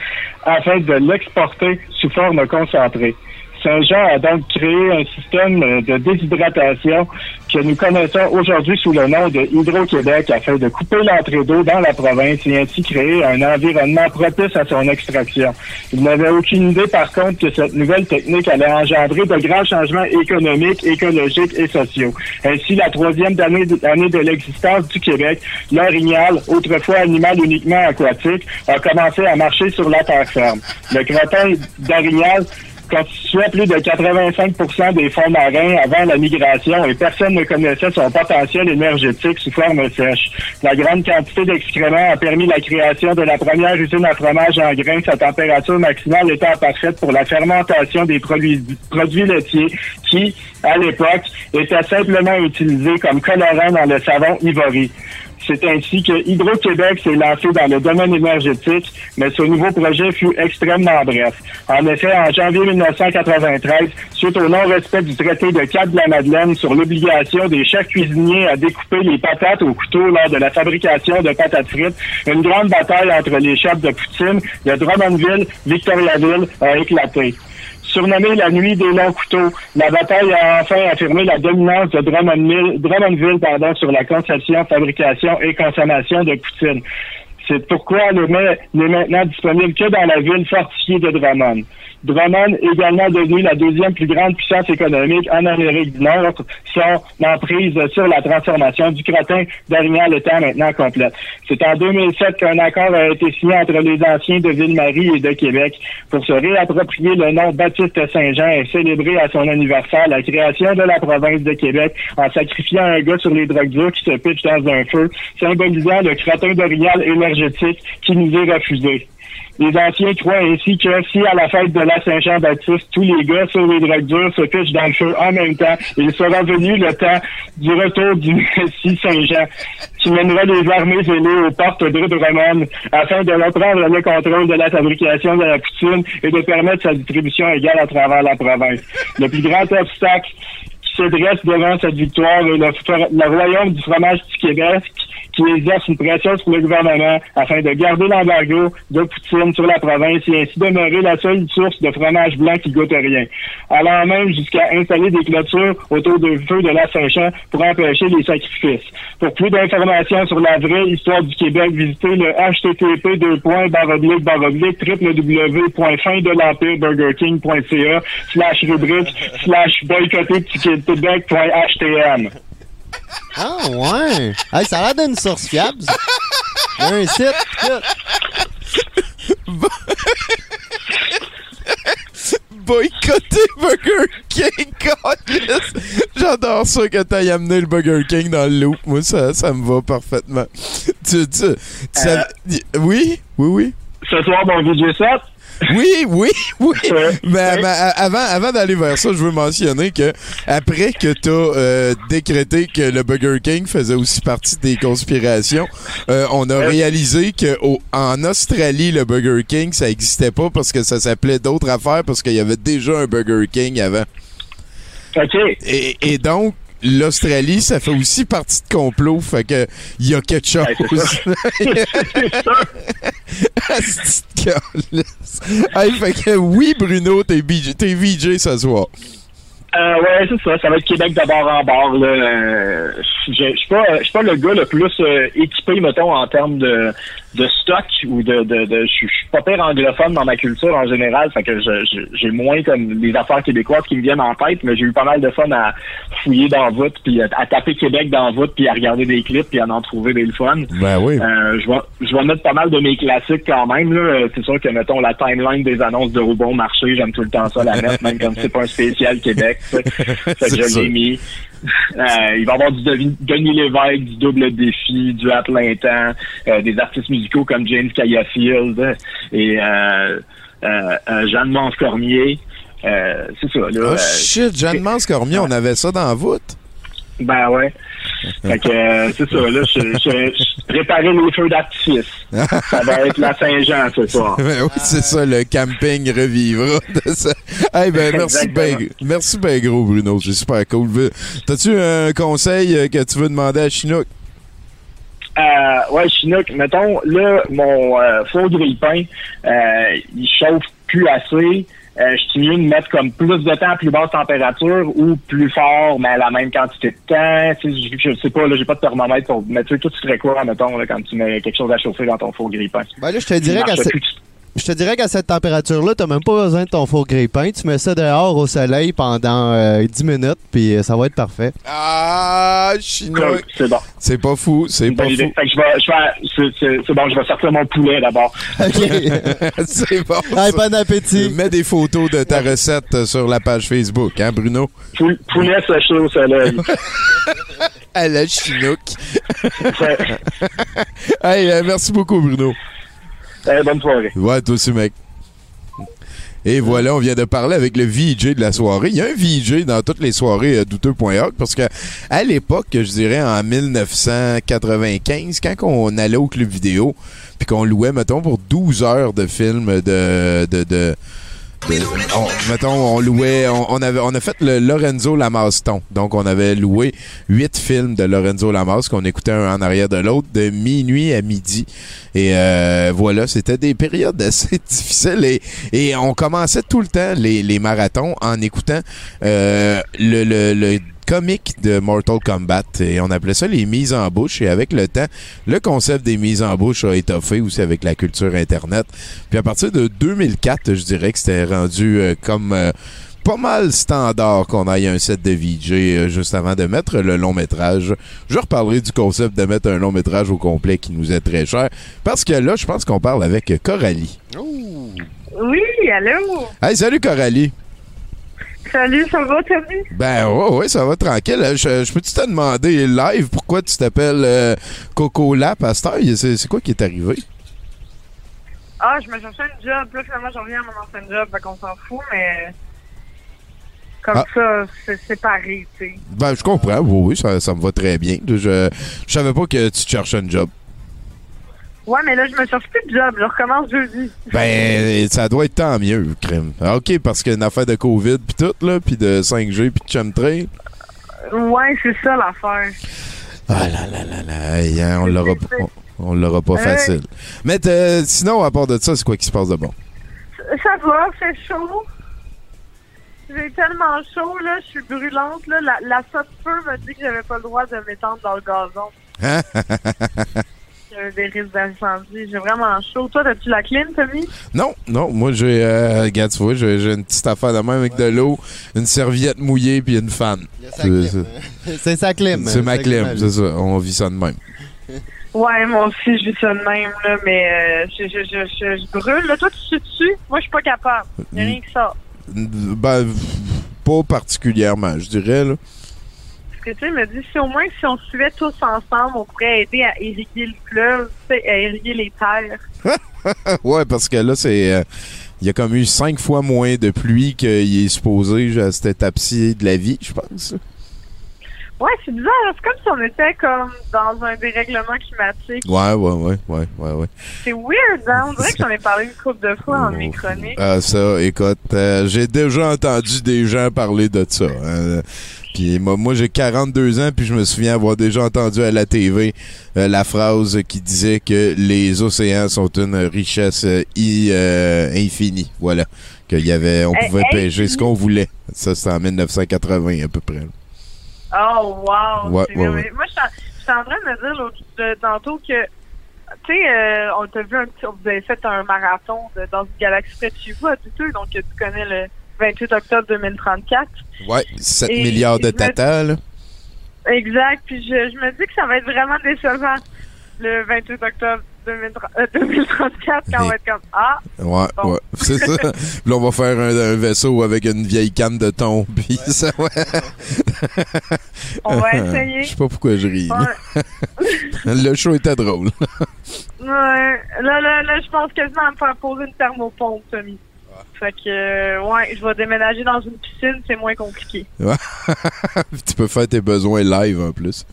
afin de l'exporter sous forme concentrée. Saint-Jean a donc créé un système euh, de déshydratation que nous connaissons aujourd'hui sous le nom de Hydro-Québec afin de couper l'entrée d'eau dans la province et ainsi créer un environnement propice à son extraction. Il n'avait aucune idée par contre que cette nouvelle technique allait engendrer de grands changements économiques, écologiques et sociaux. Ainsi, la troisième année de, l'existence du Québec, l'orignal, autrefois animal uniquement aquatique, a commencé à marcher sur la terre ferme. Le crottin d'orignal constituait plus de 85% des fonds marins avant la migration et personne ne connaissait son potentiel énergétique sous forme sèche. La grande quantité d'excréments a permis la création de la première usine à fromage en grains, sa température maximale étant parfaite pour la fermentation des produits, produits laitiers qui, à l'époque, étaient simplement utilisés comme colorant dans le savon ivory. C'est ainsi que Hydro-Québec s'est lancé dans le domaine énergétique, mais ce nouveau projet fut extrêmement bref. En effet, en janvier 1993, suite au non-respect du traité de Cap-de-la-Madeleine sur l'obligation des chefs cuisiniers à découper les patates au couteau lors de la fabrication de patates frites, une grande bataille entre les chefs de Poutine de Drummondville, Victoriaville a éclaté. Surnommée la nuit des longs couteaux, la bataille a enfin affirmé la dominance de Drummondville, Drummondville sur la conception, fabrication et consommation de poutine. C'est pourquoi le mets n'est maintenant disponible que dans la ville fortifiée de Drummond. Drummond, également devenu la deuxième plus grande puissance économique en Amérique du Nord, son emprise sur la transformation du crottin d'Orignal étant maintenant complète. C'est en 2007 qu'un accord a été signé entre les anciens de Ville-Marie et de Québec pour se réapproprier le nom Baptiste Saint-Jean et célébrer à son anniversaire la création de la province de Québec en sacrifiant un gars sur les drogues dures qui se pitche dans un feu, symbolisant le crottin d'Orignal énergétique qui nous est refusé. Les anciens croient ainsi que si à la fête de la Saint-Jean-Baptiste, tous les gars sur les drogues dures se pitchent dans le feu en même temps, il sera venu le temps du retour du Messie Saint-Jean, qui mènera les armées ailées aux portes de Drummond afin de reprendre le contrôle de la fabrication de la poutine et de permettre sa distribution égale à travers la province. Le plus grand obstacle se dresse devant cette victoire le, le royaume du fromage du Québec qui exerce une pression sur le gouvernement afin de garder l'embargo de Poutine sur la province et ainsi demeurer la seule source de fromage blanc qui goûte rien. Allant même jusqu'à installer des clôtures autour du feu de la Saint-Jean pour empêcher les sacrifices. Pour plus d'informations sur la vraie histoire du Québec, visitez le http www.finddelempireburgerking.ca slash rubrique slash boycotterquebec.htm. Ah ouais! Hey, ça a l'air d'une source fiable. ça. Il y a un site. tout. Boycotter Burger King, câlisse. J'adore ça que t'ailles amener le Burger King dans le loop. Moi, ça, ça me va parfaitement. Tu, tu, tu savais- Oui, oui, oui. Ce soir, mon VJ set, Oui, oui, oui. Mais, avant, avant d'aller vers ça, je veux mentionner que après que tu as décrété que le Burger King faisait aussi partie des conspirations, euh, on a réalisé que au- en Australie, le Burger King, ça existait pas parce que ça s'appelait d'autres affaires parce qu'il y avait déjà un Burger King avant. OK. Et, et donc, l'Australie, ça fait aussi partie de complot. Fait que il y a quelque chose. Hey, fait que oui, Bruno, t'es BJ t'es VJ ce soir. Euh, ouais, c'est ça. Ça va être Québec de bord en bord. Là. Euh, je suis pas, je suis pas le gars le plus euh, équipé, mettons, en termes de, de stock ou de, de, de je suis pas pire anglophone dans ma culture en général. Fait que j'ai moins comme les affaires québécoises qui me viennent en tête, mais j'ai eu pas mal de fun à fouiller dans voûte, puis à, à taper Québec dans voûte, puis à regarder des clips, puis à en trouver des fun. Ben oui. Euh, je vais je vais mettre pas mal de mes classiques quand même. là. C'est sûr que mettons la timeline des annonces de au bon marché, j'aime tout le temps ça la mettre, même comme c'est pas un spécial Québec. je l'ai mis. Euh, il va y avoir du Denis Lévesque, du double défi, du à plein temps, euh, des artistes musicaux comme James Cayafield euh, et euh, euh, Jeanne Mance Cormier. Euh, c'est ça, là. Oh shit, Jeanne Mance Cormier, on avait ça dans la voûte? ben ouais. Fait que euh, c'est ça, là, je, je, je préparais les feux d'artifice. Ça va être la Saint-Jean ce soir. Ben oui, c'est ça, le camping revivra. Hey, ben, merci ben, merci ben gros, Bruno. C'est super cool. T'as-tu un conseil euh, que tu veux demander à Chinook? Euh, ouais, Chinook, mettons, là, mon euh, four grille-pain, il chauffe plus assez. Euh, je suis mieux de mettre comme plus de temps à plus basse température ou plus fort, mais à la même quantité de temps. Je, je sais pas, là, j'ai pas de thermomètre pour. Sais, toi, tu ferais quoi, mettons, là, quand tu mets quelque chose à chauffer dans ton four grille-pain? Ben là, je te dirais Il qu'à Je te dirais qu'à cette température-là, t'as même pas besoin de ton four grille-pain. Tu mets ça dehors au soleil pendant euh, 10 minutes, puis euh, ça va être parfait. Ah, Chinook! C'est bon. C'est pas fou, c'est pas fou. Fait que je vais, je vais, c'est- bon, je vais sortir mon poulet d'abord. OK. c'est bon. Hey, ça. bon appétit. Mets des photos de ta recette sur la page Facebook, hein, Bruno? Poul- Poulet séché au soleil. À la Chinook. Hey, euh, merci beaucoup, Bruno. Eh, bonne soirée. Ouais, toi aussi, mec. Et voilà, on vient de parler avec le VJ de la soirée. Il y a un VJ dans toutes les soirées euh, douteux.org parce que à l'époque, je dirais en 1995, quand on allait au club vidéo, puis qu'on louait, mettons, pour 12 heures de films de... on, mettons, on louait, on, on avait, on a fait le Lorenzo Lamaston. Donc, on avait loué huit films de Lorenzo Lamas qu'on écoutait un en arrière de l'autre de minuit à midi. Et euh, voilà, c'était des périodes assez difficiles et, et on commençait tout le temps les, les marathons en écoutant euh, le, le, le comique de Mortal Kombat et on appelait ça les mises en bouche et avec le temps, le concept des mises en bouche a étoffé aussi avec la culture internet. Puis à partir de 2004, je dirais que c'était rendu euh, comme euh, pas mal standard qu'on aille un set de VJ euh, juste avant de mettre le long métrage. Je reparlerai du concept de mettre un long métrage au complet qui nous est très cher parce que là, je pense qu'on parle avec Coralie. Oui, allô? Hey, salut Coralie. Salut, ça va, Tommy? Ben ouais, ouais, ça va tranquille. Je, je peux-tu te demander live pourquoi tu t'appelles euh, Coco Lap à cette heure? C'est quoi qui est arrivé? Ah, je me cherchais un job. Là, finalement, je reviens à mon ancien job, fait qu'on s'en fout, mais... Comme Ah. ça, c'est séparé, tu sais. Ben, je comprends. Oui, oui, ça, ça me va très bien. Je, je savais pas que tu cherchais un job. Ouais, mais là, je me cherche plus de job. Je recommence jeudi. Ben, ça doit être tant mieux, crime. Ah, OK, parce qu'il y a une affaire de COVID puis tout, là, puis de 5G puis de chemtrail. Ouais, c'est ça l'affaire. Ah là là là là, hey, hein, on l'aura pas, on, l'aura pas facile. Mais euh, sinon, à part de ça, c'est quoi qui se passe de bon? Ça va, c'est chaud. J'ai tellement chaud, là, je suis brûlante, là. La, la feu m'a dit que j'avais pas le droit de m'étendre dans le gazon. Hein? Des risques d'incendie. J'ai vraiment chaud. Toi, as-tu la clim, Tommy? non, non, moi j'ai, euh, regarde, tu vois, j'ai j'ai une petite affaire de même avec de l'eau, une serviette mouillée puis une fan. sa clim, hein. C'est sa clim. C'est ma Sa clim, c'est ça. On vit ça de même. Ouais, moi aussi, je vis ça de même, là, mais euh, je, je, je, je, je brûle. Là, toi, tu suis dessus? Moi, je suis pas capable. Y a rien que ça. Ben, pas particulièrement, je dirais, là. Parce que, tu me dit, si au moins, si on suivait tous ensemble, on pourrait aider à irriguer le fleuve, à irriguer les terres. ouais, parce que là, c'est. euh, il y a comme eu cinq fois moins de pluie qu'il est supposé à cette étape-ci de la vie, je pense. Ouais, c'est bizarre. C'est comme si on était comme dans un dérèglement climatique. Ouais, ouais, ouais, ouais, ouais, ouais. C'est weird, hein? On dirait que j'en ai parlé une couple de fois en mes chroniques. Ah, ça, écoute, euh, j'ai déjà entendu des gens parler de ça. hein. Puis moi, moi j'ai 42 ans, puis je me souviens avoir déjà entendu à la TV euh, la phrase qui disait que les océans sont une richesse euh, i- euh, infinie. Voilà. Qu'il y avait, on Eh, pouvait eh, pêcher ce qu'on voulait. Ça, c'était en 1980 à peu près. Oh, wow! Ouais, c'est ouais, vrai. ouais. Moi, je suis- en train de me dire de- tantôt que, tu sais, euh, on t'a vu un petit, vous avez fait un marathon de- dans une galaxie près de chez vous, à donc tu connais le 28 octobre 2034. Ouais, 7 Et milliards de tatas, là. Exact, puis je, je me dis que ça va être vraiment décevant le 28 octobre 2030 euh, 2034 quand on va être comme Ah, Ouais, Bon. ouais, c'est ça. Puis là, on va faire un, un vaisseau avec une vieille canne de thon, puis ça, ouais. on va essayer. Je sais pas pourquoi je ris. Ouais. Le show était drôle. Ouais. Là, là, là, je pense quasiment à me faire poser une thermopompe, Tommy. Fait que, euh, ouais, je vais déménager dans une piscine, c'est moins compliqué. Tu peux faire tes besoins live en plus.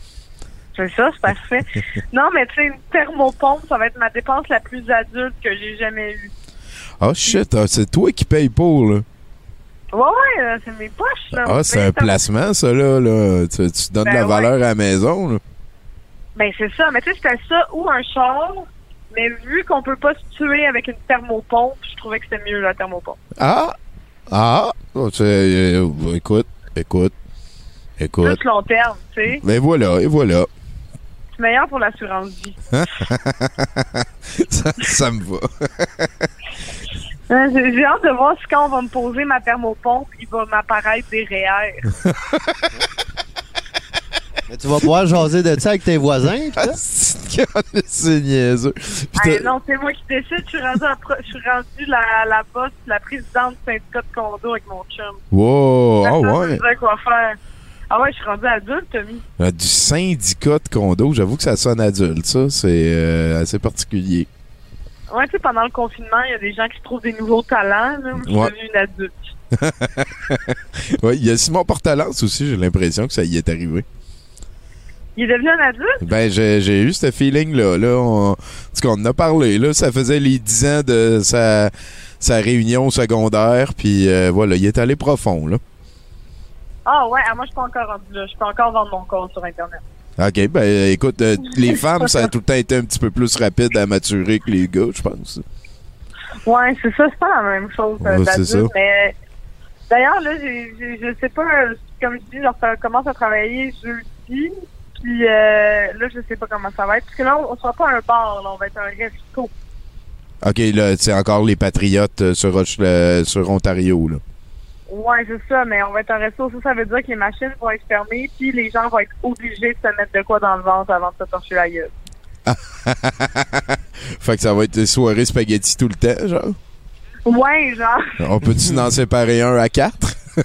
C'est ça, c'est parfait. non, mais tu sais, une thermopompe, ça va être ma dépense la plus adulte que j'ai jamais eue. Ah, shit, ah, c'est toi qui paye pour, là. Ouais, ouais, c'est mes poches, là. Ah, c'est un placement, ça, là. là. Tu, tu donnes Ben la ouais. valeur à la maison, là. Ben, c'est ça. Mais tu sais, c'était ça ou un char. Mais vu qu'on peut pas se tuer avec une thermopompe, je trouvais que c'était mieux la thermopompe. Ah! Ah! Oh, euh, euh, écoute, écoute, écoute. Plus long terme, tu sais. Mais voilà, et voilà. C'est meilleur pour l'assurance vie. ça, ça me va. Euh, J'ai j'ai hâte de voir si quand on va me poser ma thermopompe, il va m'apparaître des REER. Mais tu vas pouvoir jaser de ça avec tes voisins. ça? c'est niaiseux. Hey, non, c'est moi qui décide. Je suis rendue, à pro- je suis rendue la, la boss, la présidente du syndicat de condo avec mon chum. Wow! Ah Personne ouais! disait quoi faire. Ah ouais, je suis rendue adulte, Tommy. Euh, Du syndicat de condo, j'avoue que ça sonne adulte, ça. C'est euh, assez particulier. Ouais, tu sais, pendant le confinement, il y a des gens qui se trouvent des nouveaux talents. Là. Moi, Je suis Ouais. devenue une adulte. Ouais, il y a Simon Portalance aussi, j'ai l'impression que ça y est arrivé. Il est devenu un adulte? Ben, j'ai j'ai eu ce feeling-là. Là, on, en tout cas, on en a parlé. Là, ça faisait les 10 ans de sa, sa réunion secondaire. Puis euh, voilà, il est allé profond. Là. Ah ouais, ah, moi, je suis pas encore. Je peux encore vendre mon compte sur Internet. OK, ben écoute, euh, les femmes, ça a tout le temps été un petit peu plus rapide à maturer que les gars, je pense. Ouais, c'est ça, c'est pas la même chose euh, Ouais, c'est d'adulte, ça. mais d'ailleurs, là, je sais pas, euh, comme je dis, je commence à travailler jeudi, puis euh, là, je sais pas comment ça va être, parce que là, on, on sera pas un bar, là, on va être un resto. OK, là, c'est encore les Patriotes euh, sur, le- sur Ontario. Là. Ouais, c'est ça, mais on va être un resto, ça, ça veut dire que les machines vont être fermées, puis les gens vont être obligés de se mettre de quoi dans le ventre avant de se torcher la gueule. fait que ça va être des soirées spaghetti tout le temps, genre? Ouais, genre, On peut-tu en séparer un à quatre?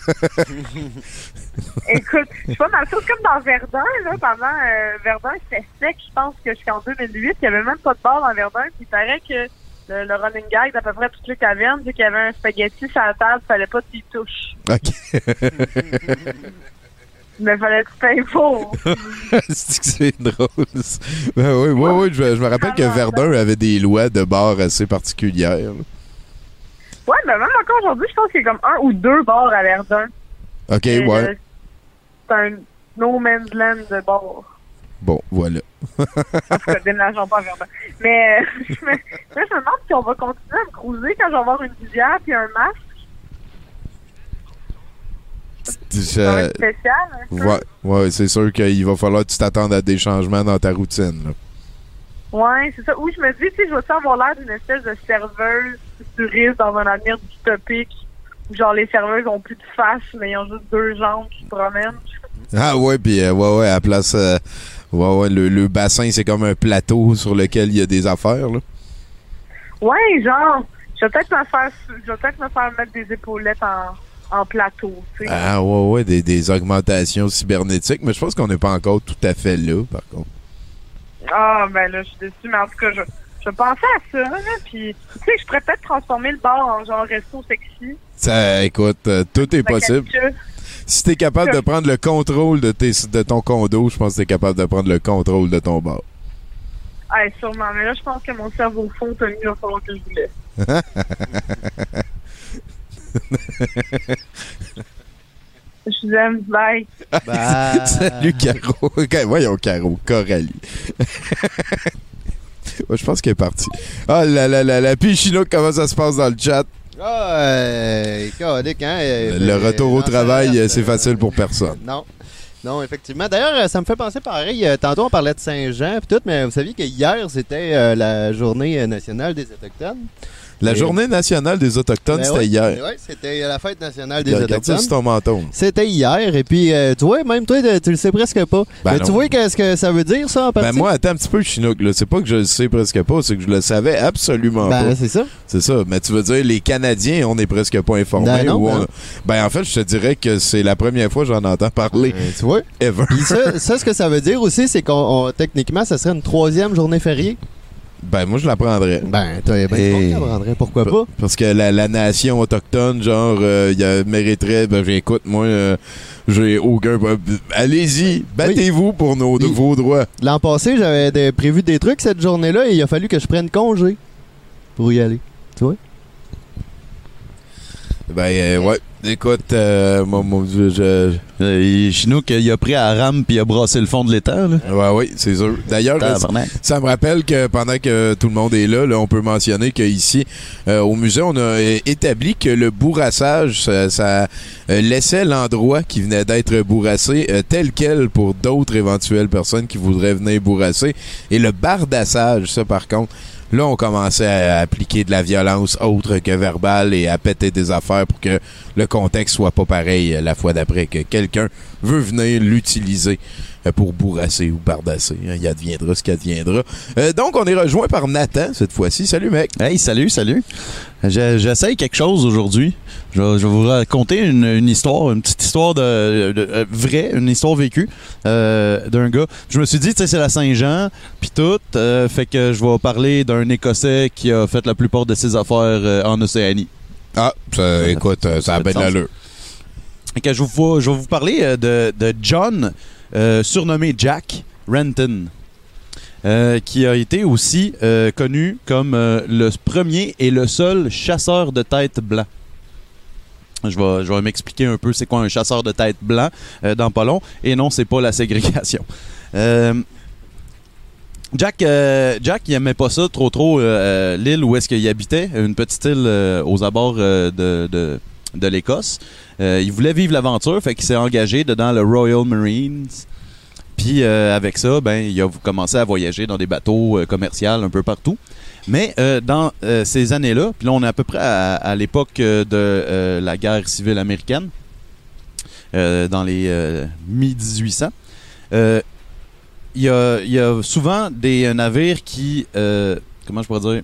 écoute, je suis pas mal sûre, comme dans Verdun, là, pendant euh, Verdun, c'était sec, je pense que jusqu'en 2008, il y avait même pas de bar dans Verdun, puis il paraît que le, le running gag d'à peu près toutes les cavernes, c'est qu'il y avait un spaghetti sur la table, fallait pas que tu y touches. OK. Mais fallait que tu payes pour. c'est que c'est drôle. Ben oui, oui, oui. Je, je me rappelle que Verdun avait des lois de bar assez particulières. Ouais, mais même encore aujourd'hui, je pense qu'il y a comme un ou deux bars à Verdun. OK, Et, ouais. euh, C'est un no man's land de bar. Bon, voilà. Cas, déménageons pas à Verdun. Mais euh, je me, là, je me demande si on va continuer à me cruiser quand je vais avoir une visière puis un masque. Je- être spécial. hein, ouais, ouais, c'est sûr qu'il va falloir que tu t'attendes à des changements dans ta routine. là. Ouais, c'est ça. Oui, je me dis, tu sais, je vais avoir l'air d'une espèce de serveuse futuriste dans un avenir dystopique où genre les serveuses ont plus de face, mais ils ont juste deux jambes qui se promènent. Ah ouais, puis euh, ouais, ouais, à la place... euh, ouais, ouais, le, le bassin, c'est comme un plateau sur lequel il y a des affaires. Là. Ouais, genre, je vais peut-être me faire, je vais peut-être me faire mettre des épaulettes en, en plateau, tu sais. Ah ouais, ouais, des, des augmentations cybernétiques, mais je pense qu'on n'est pas encore tout à fait là, par contre. Ah, ben là, je suis déçue, mais en tout cas, je, je pensais à ça, là, puis, tu sais, je pourrais peut-être transformer le bar en genre resto sexy. Ça, écoute, euh, tout est possible. Si t'es capable de prendre le contrôle de, tes, de ton condo, je pense que t'es capable de prendre le contrôle de ton bar. Ah, sûrement, mais là, je pense que mon cerveau fond, Tommy, il va falloir que je vous laisse. Je vous aime, bye. Salut, Caro. Ok, Voyons, Caro. Coralie. Je pense qu'elle est partie. Ah, la, la, la, la Pichino, comment ça se passe dans le chat? Ah, euh, hein, euh, Le euh, retour au travail, euh, c'est facile pour personne. Non. Non, effectivement. D'ailleurs, euh, ça me fait penser pareil. euh, Tantôt, on parlait de Saint-Jean et tout, mais vous saviez que hier, c'était la journée nationale des Autochtones. La Et- journée nationale des Autochtones, Ben c'était ouais, hier. ouais, c'était la fête nationale des Regarde ça Autochtones. sur ton menton. C'était hier, et puis, euh, tu vois, même toi, tu le sais presque pas. Ben mais non. tu vois qu'est-ce que ça veut dire, ça, en Ben partie? moi, attends un petit peu, Chinook. là. C'est pas que je le sais presque pas, c'est que je le savais absolument Ben, pas. c'est ça. C'est ça. Mais tu veux dire, les Canadiens, on n'est presque pas informés. Ben non, ou on- ben. ben en fait, je te dirais que c'est la première fois que j'en entends parler. Ben, tu vois? Ever. Ça, ça, ce que ça veut dire aussi, c'est qu'on on- techniquement, ça serait une troisième journée fériée. Ben, moi, je la prendrais. Ben, t'as ben, Et- tu comprendrais, pourquoi pas? Parce que la, la nation autochtone, genre, euh, il y a- mériterait. Ben, j'écoute, moi, euh, j'ai aucun. Allez-y, battez-vous pour nos, Oui. vos droits. L'an passé, j'avais prévu des trucs cette journée-là et il a fallu que je prenne congé pour y aller. Tu vois? Ben, euh, ouais. Écoute, euh, moi, moi, je. je- Euh, Chinook, il a pris à rame puis il a brassé le fond de l'étang. là. Ouais, oui, c'est sûr. D'ailleurs, ça me rappelle que pendant que tout le monde est là, là on peut mentionner qu'ici, euh, au musée, on a euh, établi que le bourrassage, ça, ça, laissait l'endroit qui venait d'être bourrassé tel quel pour d'autres éventuelles personnes qui voudraient venir bourrasser. Et le bardassage, ça, par contre, là, on commençait à appliquer de la violence autre que verbale et à péter des affaires pour que le contexte soit pas pareil euh, la fois d'après, que quelqu'un veut venir l'utiliser pour bourrasser ou bardasser. hein. Il adviendra ce qu'il adviendra. Euh, donc, on est rejoint par Nathan cette fois-ci. Salut, mec. Hey, salut, salut. Je- J'essaye quelque chose aujourd'hui. Je, vais- vous raconter une, une histoire, une petite histoire de, de- euh, vraie, une histoire vécue euh, d'un gars. Je me suis dit, tu sais, c'est la Saint-Jean, puis tout, euh, fait que je vais parler d'un Écossais qui a fait la plupart de ses affaires euh, en Océanie. Ah, ça, écoute, euh, ça a bien l'allure. Que je, vais vous parler euh, de, de John, euh, surnommé Jack Renton, euh, qui a été aussi euh, connu comme le premier et le seul chasseur de tête blanc. Je vais, m'expliquer un peu c'est quoi un chasseur de tête blanc dans pas long. Et non, c'est pas la ségrégation. Jack, Jack, il aimait pas ça trop trop l'île où est-ce qu'il habitait, une petite île aux abords de, de l'Écosse. Euh, il voulait vivre l'aventure, fait qu'il s'est engagé dedans le Royal Marines. Puis euh, avec ça, ben il a commencé à voyager dans des bateaux euh, commerciaux un peu partout. Mais dans ces années-là, puis là on est à peu près à, l'époque de la guerre civile américaine, dans les euh, mi-1800. Euh, il y, a, y a souvent des navires qui, comment je pourrais dire,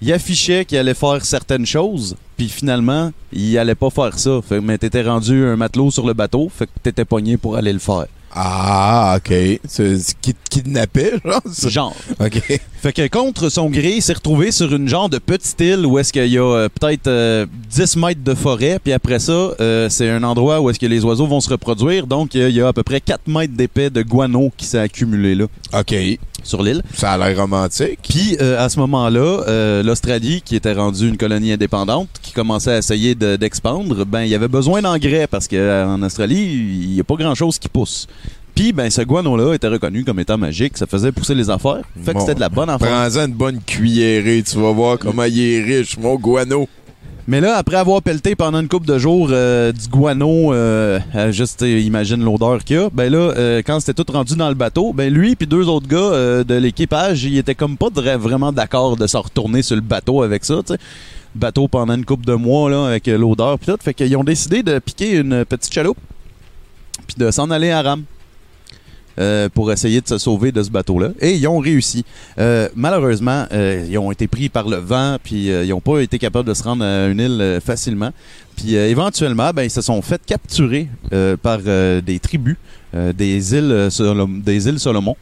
il affichait qu'il allait faire certaines choses, puis finalement, il allait pas faire ça. Fait, mais t'étais rendu un matelot sur le bateau, fait que t'étais pogné pour aller le faire. Ah, OK. C'est kidnappait, genre? Genre. OK. Fait que contre son gré, il s'est retrouvé sur une genre de petite île où est-ce qu'il y a euh, peut-être euh, 10 mètres de forêt, puis après ça, euh, c'est un endroit où est-ce que les oiseaux vont se reproduire, donc euh, il y a à peu près 4 mètres d'épais de guano qui s'est accumulé là, OK. Sur l'île. Ça a l'air romantique. Puis euh, à ce moment-là, euh, l'Australie, qui était rendue une colonie indépendante, qui commençait à essayer de- d'expandre, ben il y avait besoin d'engrais parce qu'en Australie, il n'y a pas grand-chose qui pousse. Puis ben ce guano-là était reconnu comme étant magique, ça faisait pousser les affaires. Fait que Bon. c'était de la bonne affaire. Prends-en une bonne cuillerée, tu vas voir comment il est riche, mon guano. Mais là, après avoir pelleté pendant une couple de jours euh, du guano, euh, juste euh, imagine l'odeur qu'il y a, ben là, quand c'était tout rendu dans le bateau, ben lui puis deux autres gars de l'équipage, ils étaient comme pas vra- vraiment d'accord de se retourner sur le bateau avec ça, tu. Bateau pendant une couple de mois là, avec l'odeur puis tout, fait qu'ils ont décidé de piquer une petite chaloupe puis de s'en aller à rame. Euh, pour essayer de se sauver de ce bateau-là. Et ils ont réussi. Euh, malheureusement, euh, ils ont été pris par le vent, puis euh, ils n'ont pas été capables de se rendre à une île facilement. Puis éventuellement, ben, ils se sont fait capturer par des tribus des îles des îles Solomon.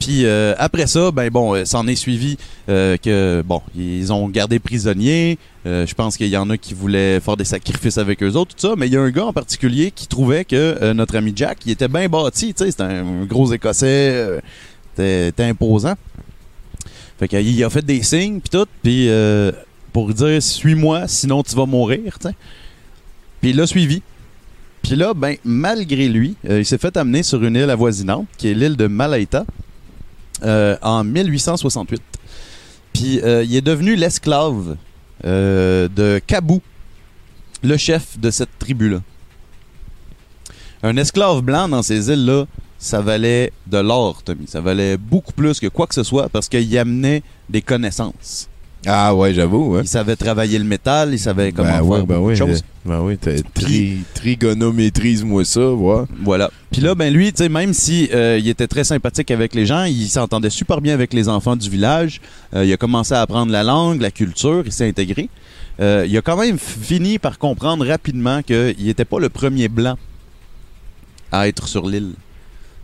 Puis euh, après ça, ben bon, euh, s'en est suivi euh, que bon, ils ont gardé prisonniers. Je pense qu'il y en a qui voulaient faire des sacrifices avec eux autres, tout ça. Mais il y a un gars en particulier qui trouvait que notre ami Jack, il était bien bâti, tu sais, c'était un, gros Écossais, c'était imposant. Fait qu'il a fait des signes puis tout, puis pour dire suis-moi, sinon tu vas mourir, tu sais. Puis il l'a suivi. Puis là, ben malgré lui, il s'est fait amener sur une île avoisinante, qui est l'île de Malaita, euh, en 1868. Puis euh, il est devenu l'esclave euh, de Kabou, le chef de cette tribu-là. Un esclave blanc dans ces îles-là, ça valait de l'or, Tommy. Ça valait beaucoup plus que quoi que ce soit parce qu'il amenait des connaissances. Ah ouais, j'avoue. hein. Il savait travailler le métal, il savait comment Ben faire ouais, ben beaucoup de oui. choses. Ben oui, tri, trigonométrise-moi ça, ouais. Voilà. Puis là, ben lui, tu sais, même si euh, il était très sympathique avec les gens, il s'entendait super bien avec les enfants du village. Euh, il a commencé à apprendre la langue, la culture, il s'est intégré. Euh, il a quand même fini par comprendre rapidement qu'il n'était pas le premier blanc à être sur l'île.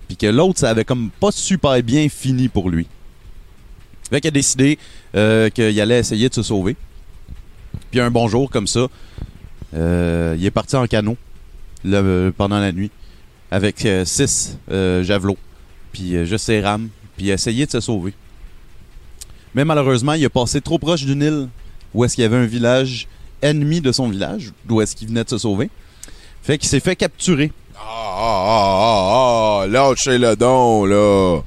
Puis que l'autre, ça avait comme pas super bien fini pour lui. Fait qu'il a décidé euh, qu'il allait essayer de se sauver. Puis un bon jour, comme ça, euh, il est parti en canot pendant la nuit avec euh, six javelots, puis juste ses rames, puis il a essayé de se sauver. Mais malheureusement, il a passé trop proche d'une île où est-ce qu'il y avait un village ennemi de son village, d'où est-ce qu'il venait de se sauver. Fait qu'il s'est fait capturer. Ah, ah, ah, ah, ah, lâchez le don, là.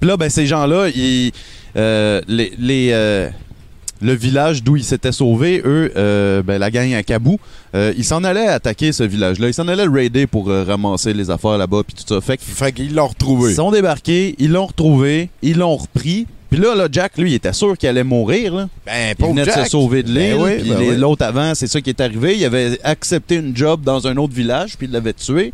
Puis là, ben, ces gens-là, ils, les, les, euh, le village d'où ils s'étaient sauvés, eux, euh, ben, la gang à Kabou, euh, ils s'en allaient attaquer ce village-là. Ils s'en allaient raider pour euh, ramasser les affaires là-bas, puis tout ça. Fait, fait qu'ils l'ont retrouvé. Ils sont débarqués, ils l'ont retrouvé, ils l'ont repris. Puis là, là, Jack, lui, il était sûr qu'il allait mourir. Là. Ben, il venait de Jack. se sauver de l'île. Ben oui, puis ben oui. l'autre avant, c'est ça qui est arrivé. Il avait accepté une job dans un autre village, puis il l'avait tué.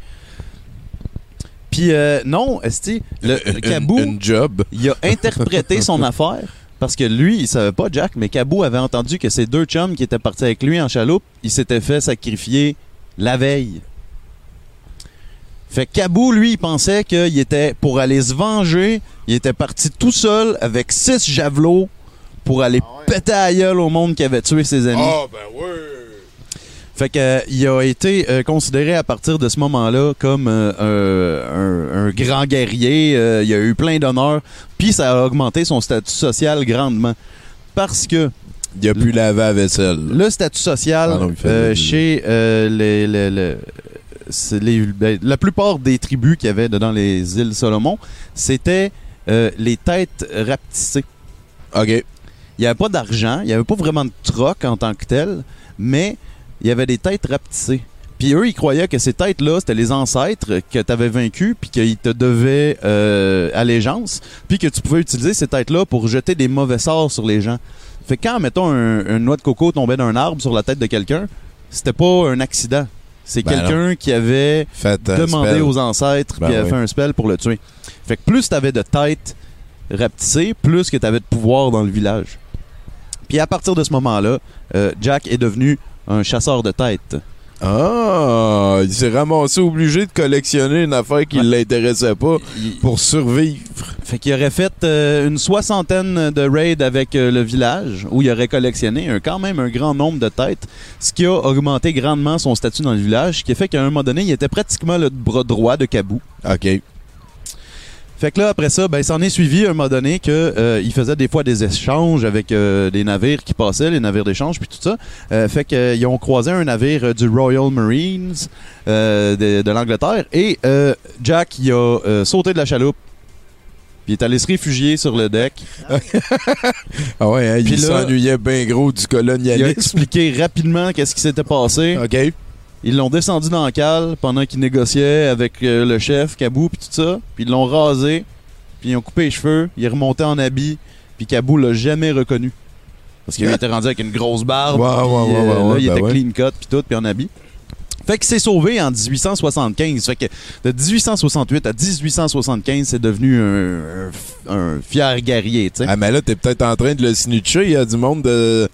Puis euh, non, Esti, le, le une job. il a interprété son affaire. Parce que lui, il savait pas, Jack, mais Kabou avait entendu que ses deux chums qui étaient partis avec lui en chaloupe, ils s'étaient fait sacrifier la veille. Fait que Kabou, lui, il pensait qu'il était pour aller se venger. Il était parti tout seul avec six javelots pour aller péter à gueule au monde qui avait tué ses amis. Ah, ben oui. Fait que euh, il a été euh, considéré à partir de ce moment-là comme euh, un, grand guerrier. Il a eu plein d'honneurs. Puis ça a augmenté son statut social grandement. Parce que Il a pu laver la vaisselle. le statut social euh, des- chez euh, les, les- les- c'est les- ben, la plupart des tribus qu'il y avait dans les îles Solomon, c'était euh, les têtes rapetissées. OK. Il n'y avait pas d'argent, il n'y avait pas vraiment de troc en tant que tel, mais il y avait des têtes rapetissées. Puis eux, ils croyaient que ces têtes-là, c'était les ancêtres que tu avais vaincus, puis qu'ils te devaient euh, allégeance, puis que tu pouvais utiliser ces têtes-là pour jeter des mauvais sorts sur les gens. Fait que quand, mettons, un, une noix de coco tombait d'un arbre sur la tête de quelqu'un, c'était pas un accident. C'est Ben quelqu'un qui avait Fait demandé aux ancêtres, Ben puis avait oui. fait un spell pour le tuer. Fait que plus tu avais de têtes rapetissées, plus que tu avais de pouvoir dans le village. Puis à partir de ce moment-là, euh, Jack est devenu un chasseur de têtes. Ah, il s'est ramassé obligé de collectionner une affaire qui ne l'intéressait pas pour survivre. Fait qu'il aurait fait euh, une soixantaine de raids avec euh, le village où il aurait collectionné un, quand même un grand nombre de têtes, ce qui a augmenté grandement son statut dans le village, ce qui a fait qu'à un moment donné, il était pratiquement le bras droit de Kabou. OK. Fait que là, après ça, ben, il s'en est suivi à un moment donné que euh, il faisait des fois des échanges avec euh, des navires qui passaient, les navires d'échange, puis tout ça. Euh, fait qu'ils ont croisé un navire du Royal Marines de, de l'Angleterre et Jack, il a sauté de la chaloupe, puis il est allé se réfugier sur le deck. Ah ouais, hein, il s'ennuyait bien gros du Il a colonialisme. expliqué rapidement qu'est-ce qui s'était passé. OK. Ils l'ont descendu dans le cale pendant qu'il négociait avec euh, le chef, Kabou, puis tout ça. Puis ils l'ont rasé, puis ils ont coupé les cheveux, il est remonté en habit, puis Kabou l'a jamais reconnu. Parce qu'il était rendu avec une grosse barbe, Ouais, puis, ouais, ouais, euh, là, il ben était ouais. clean cut, puis tout, puis en habit. Fait qu'il s'est sauvé en 1875. Fait que de 1868 à 1875, c'est devenu un, un- un fier guerrier, tu sais. Ah, mais là, t'es peut-être en train de le snitcher. Il y a du monde euh,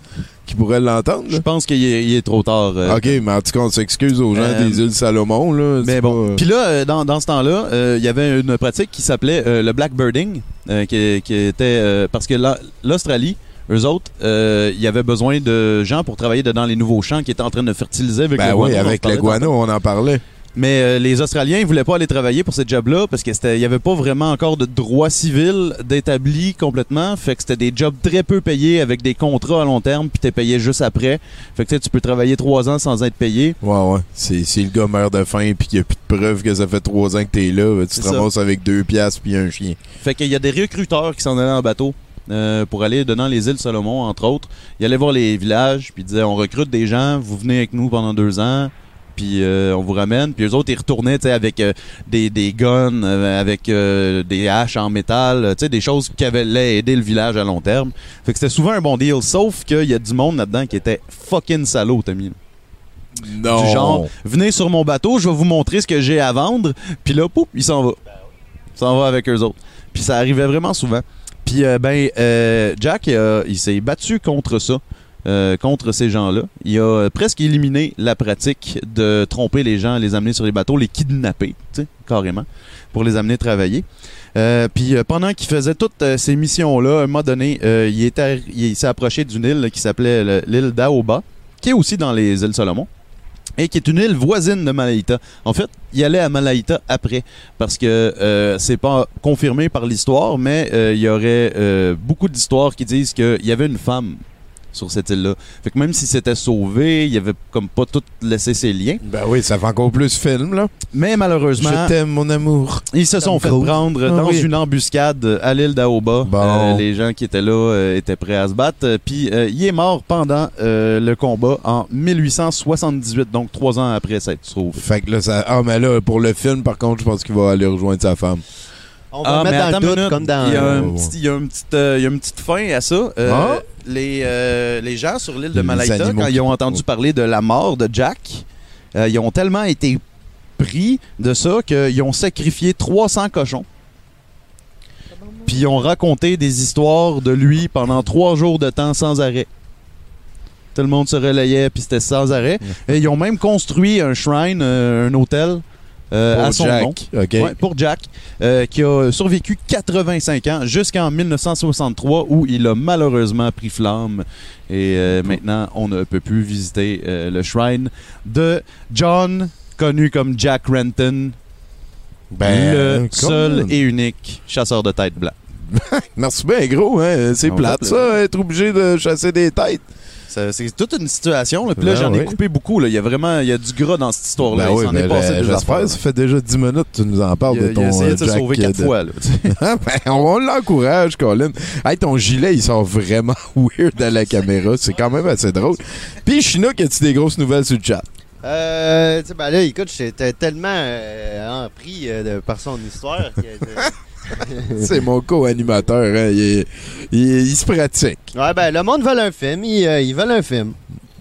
qui pourrait l'entendre. Je pense qu'il est, trop tard. euh, OK, mais en tout cas, on s'excuse aux gens Euh, des îles Salomon. Là. Mais bon. pas- Puis là, euh, dans, dans ce temps-là, euh, il y avait une pratique qui s'appelait le blackbirding, qui, qui était parce que la- l'Australie, eux autres, il y avait besoin de gens pour travailler dans les nouveaux champs qui étaient en train de fertiliser avec Ben le oui, guano. avec le guano, on en parlait. Mais euh, les Australiens, ils voulaient pas aller travailler pour ce job-là parce qu'il n'y avait pas vraiment encore de droit civil d'établi complètement. Fait que c'était des jobs très peu payés avec des contrats à long terme, puis t'es payé juste après. Fait que tu sais, tu peux travailler trois ans sans être payé. Ouais, ouais. C'est, si le gars meurt de faim puis qu'il n'y a plus de preuves que ça fait trois ans que t'es là, ben, tu te ramasses avec deux piastres puis un chien. Fait qu'il y a des recruteurs qui s'en allaient en bateau euh, pour aller dans les îles Salomon, entre autres. Ils allaient voir les villages, puis ils disaient on recrute des gens, vous venez avec nous pendant deux ans, puis euh, on vous ramène. Puis eux autres, ils retournaient tu sais, avec euh, des, des guns, euh, avec des haches en métal, tu sais, des choses qui allaient aider le village à long terme. Fait que c'était souvent un bon deal, sauf qu'il y a du monde là-dedans qui était fucking salaud, Tommy. Non. Du genre, venez sur mon bateau, je vais vous montrer ce que j'ai à vendre. Puis là, poup, il s'en va. Il s'en va avec eux autres. Puis ça arrivait vraiment souvent. Puis, euh, ben, euh, Jack, euh, il s'est battu contre ça. Euh, contre ces gens-là. Il a euh, presque éliminé la pratique de tromper les gens, les amener sur les bateaux, les kidnapper, carrément, pour les amener travailler. Euh, puis pendant qu'il faisait toutes ces missions-là, à un moment donné, il, était, il s'est approché d'une île qui s'appelait le- l'île d'Aoba, qui est aussi dans les îles Solomon, et qui est une île voisine de Malaïta. En fait, il allait à Malaïta après, parce que c'est pas confirmé par l'histoire, mais il y aurait beaucoup d'histoires qui disent qu'il y avait une femme sur cette île-là. Fait que même s'il s'était sauvé, il avait comme pas tout laissé ses liens. Ben oui, ça fait encore plus film, là. Mais malheureusement, Je t'aime, mon amour. ils se sont fait prendre Ah dans oui. une embuscade à l'île d'Aoba. Bon. Euh, les gens qui étaient là euh, étaient prêts à se battre. Euh, Puis euh, il est mort pendant euh, le combat en 1878, donc trois ans après s'être sauvé. Fait que là, ça. Ah, mais là, pour le film, par contre, je pense qu'il va aller rejoindre sa femme. On va mettre mais dans le une doute minute. comme dans. Il y a, un Ouais, petit- il y a une petite, euh, il y a une petite fin à ça. Euh, Ah. les, euh, les gens sur l'île de animaux quand qui- ils ont entendu parler de la mort de Jack, euh, ils ont tellement été pris de ça qu'ils ont sacrifié 300 cochons. Puis ils ont raconté des histoires de lui pendant trois jours de temps sans arrêt. Tout le monde se relayait, puis c'était sans arrêt. Et ils ont même construit un shrine, euh, un hôtel, euh, Pour à son Jack, nom. Ouais, pour Jack, euh, qui a survécu 85 ans jusqu'en 1963 où il a malheureusement pris flamme. Et euh, maintenant, on ne peut plus visiter le shrine de John, connu comme Jack Renton, Ben, le seul et unique chasseur de tête blanc. Merci bien, gros. Hein? C'est plate, ça, être obligé de chasser des têtes. C'est toute une situation. là. Puis là, Ben j'en ai oui. coupé beaucoup. là. Il y a vraiment il y a du gras dans cette histoire-là. Ben oui, des j'espère. affaires. Ça fait déjà 10 minutes que tu nous en parles Il de ton il a essayé euh, de se Jack, sauver euh, quatre de- fois. là. Ben, on l'encourage, Colin. Hey, ton gilet, il sort vraiment weird à la caméra. C'est quand même assez drôle. Puis, Chinook, as-tu des grosses nouvelles sur le chat? Euh, tu sais, ben là, écoute, j'étais tellement euh, en pris euh, de- par son histoire que. C'est mon co-animateur. Hein? Il, est- il- il se pratique. Ouais, ben, le monde veut un film. Ils, euh, ils veulent un film.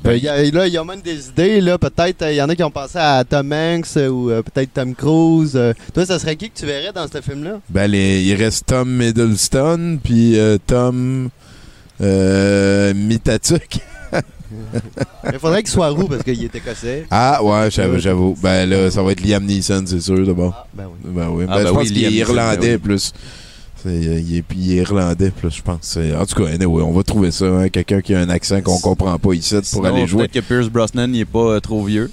Ben, Euh, y a- là, il y a même des idées. là Peut-être, il y en a qui ont pensé à Tom Hanks euh, ou euh, peut-être Tom Cruise. euh. toi, ça serait qui que tu verrais dans ce film-là? Ben, les- il reste Tom Middleston, puis euh, Tom euh, Mitatuk. Il faudrait qu'il soit roux parce qu'il est écossais. Ah, ouais, j'avoue, j'avoue. Ben là, ça va être Liam Neeson, c'est sûr, d'abord. ben oui. Ben oui. Ah, Ben, ben je pense oui, qu'il est Neeson, irlandais, ben oui. plus. C'est, euh, il, est, puis il est irlandais, plus, je pense. En tout cas, anyway, on va trouver ça. hein, Quelqu'un qui a un accent qu'on comprend pas ici pour Sinon, aller jouer. Peut-être que Pierce Brosnan il est pas euh, trop vieux.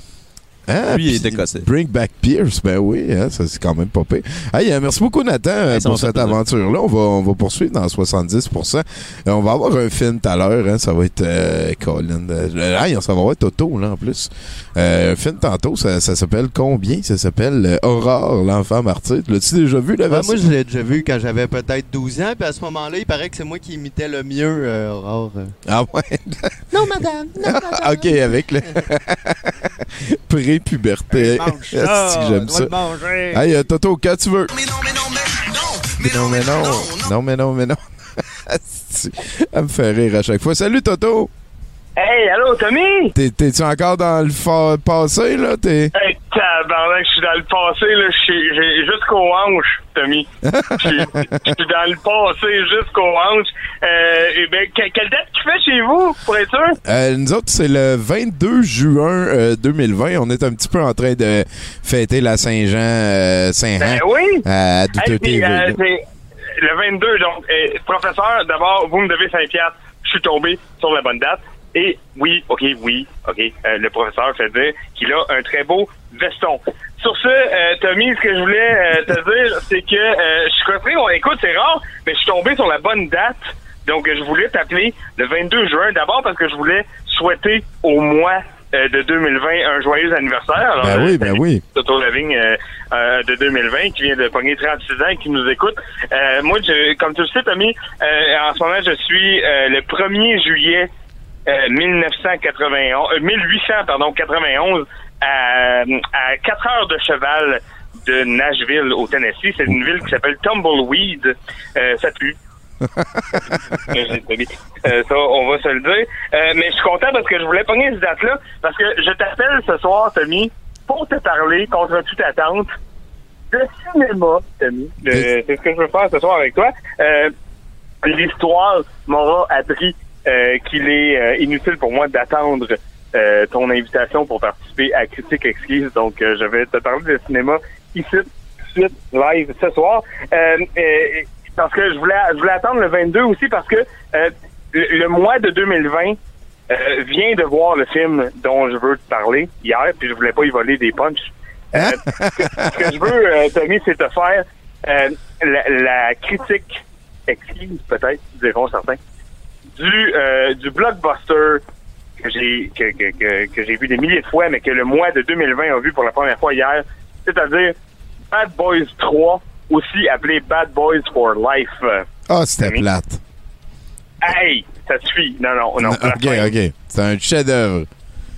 Ah, Lui, il est puis écossais. Bring Back Pierce, ben oui, hein, ça c'est quand même pas pire. Hey, euh, merci beaucoup Nathan euh, Hey, pour cette aventure-là. On va, on va poursuivre dans 70%. Euh, on va avoir un film tout à l'heure, hein, ça va être euh, Colin. euh, hey, ça va avoir Toto là en plus. Euh, un film tantôt, ça, ça s'appelle combien? Ça s'appelle euh, Aurore, l'enfant martyr. L'as-tu déjà vu la Ouais, moi, je l'ai déjà vu quand j'avais peut-être 12 ans. Puis à ce moment-là, il paraît que c'est moi qui imitais le mieux euh, Aurore. Ah ouais? Non, madame. Non, madame. ok, avec le pré-puberté. J'aime ça. manger. Hey, euh, Toto, quand tu veux. Mais non, mais non, Non, mais non, mais non. Asti, Elle me fait rire à chaque fois. Salut, Toto. Hey, allô, Tommy? T'es- T'es-tu encore dans le passé, là? T'es... Hey, tabarnak, je suis dans le passé, là. J'ai jusqu'aux hanches, Tommy. Je suis dans le passé jusqu'aux hanches. Euh, eh ben, que- quelle date qu'il fait chez vous, pour être sûr? Euh, nous autres, c'est le 22 juin euh, 2020. On est un petit peu en train de fêter la Saint-Jean, euh, Saint-Han Ben oui. à Hey, puis, euh, le 22, donc, euh, professeur, d'abord, vous me devez 5 piastres. Je suis tombé sur la bonne date. Et oui, OK, oui, OK, euh, le professeur fait dire qu'il a un très beau veston. Sur ce, euh, Tommy, ce que je voulais euh, te dire, c'est que euh, je suis compris, on écoute, c'est rare, mais je suis tombé sur la bonne date. Donc, je voulais t'appeler le 22 juin, d'abord parce que je voulais souhaiter au mois euh, de 2020 un joyeux anniversaire. Alors, Ben euh, oui, ben oui. Toto Lavigne euh, euh, de 2020 qui vient de pogner 36 ans et qui nous écoute. Euh, moi, je, comme tu le sais, Tommy, euh, en ce moment, je suis euh, le 1er juillet euh, 1991, euh, 1800, pardon, 91 à, à 4 heures de cheval de Nashville au Tennessee. C'est une ville qui s'appelle Tumbleweed. Euh, ça pue. Euh, ça, on va se le dire. Euh, mais je suis content parce que je voulais pogner cette date-là, parce que je t'appelle ce soir, Tommy, pour te parler, contre toute attente, de cinéma, Tommy. C'est ce que je veux faire ce soir avec toi. Euh, L'histoire m'aura appris euh, qu'il est euh, inutile pour moi d'attendre euh, ton invitation pour participer à Critique Exquise. Donc, euh, je vais te parler de cinéma ici, tout de suite, live, ce soir. Euh, euh, parce que je voulais, je voulais attendre le 22 aussi parce que euh, le, mois de 2020 euh, vient de voir le film dont je veux te parler hier, puis je voulais pas y voler des punchs. Euh, ce que je veux, euh, Tommy, c'est te faire euh, la, la critique exquise, peut-être, diront certains, du, euh, du blockbuster que j'ai que, que, que, que j'ai vu des milliers de fois, mais que le mois de 2020 a vu pour la première fois hier, c'est-à-dire Bad Boys 3, aussi appelé Bad Boys for Life. Ah, c'était plate. Hey, ça suffit. Non, non, non. Ok, ok. C'est un chef-d'œuvre.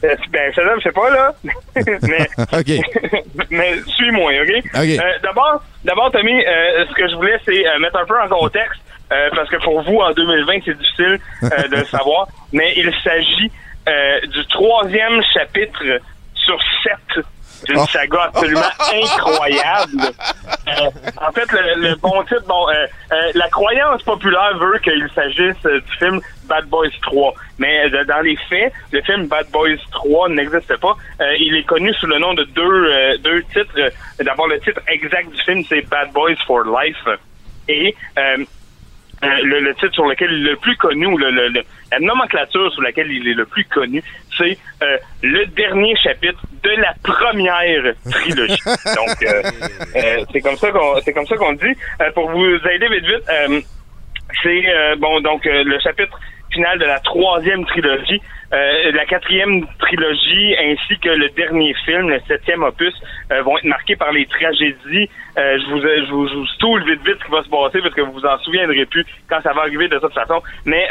Euh, Ben, ça je sais pas, là. mais, OK. mais suis-moi, OK? OK. Euh, d'abord, d'abord, Tommy, euh, ce que je voulais, c'est euh, mettre un peu en contexte, euh, parce que pour vous, en 2020, c'est difficile euh, de le savoir, mais il s'agit euh, du troisième chapitre sur sept d'une Oh. saga absolument incroyable. En fait, le, le bon titre, bon, la croyance populaire veut qu'il s'agisse du film Bad Boys 3. Mais dans les faits, le film Bad Boys 3 n'existe pas. Il est connu sous le nom de deux, deux titres. D'abord, le titre exact du film, c'est Bad Boys for Life. Et le, le titre sur lequel il est le plus connu, ou le, le- le- la nomenclature sur laquelle il est le plus connu, c'est euh, le dernier chapitre de la première trilogie. Donc, euh, euh, c'est comme ça qu'on c'est comme ça qu'on dit. Euh, pour vous aider vite vite, euh, c'est euh, bon donc euh, le chapitre final de la troisième trilogie, euh, la quatrième trilogie ainsi que le dernier film, le septième opus, euh, vont être marqués par les tragédies. Euh, je vous je je vous vite vite ce qui va se passer parce que vous vous en souviendrez plus quand ça va arriver de toute façon. Mais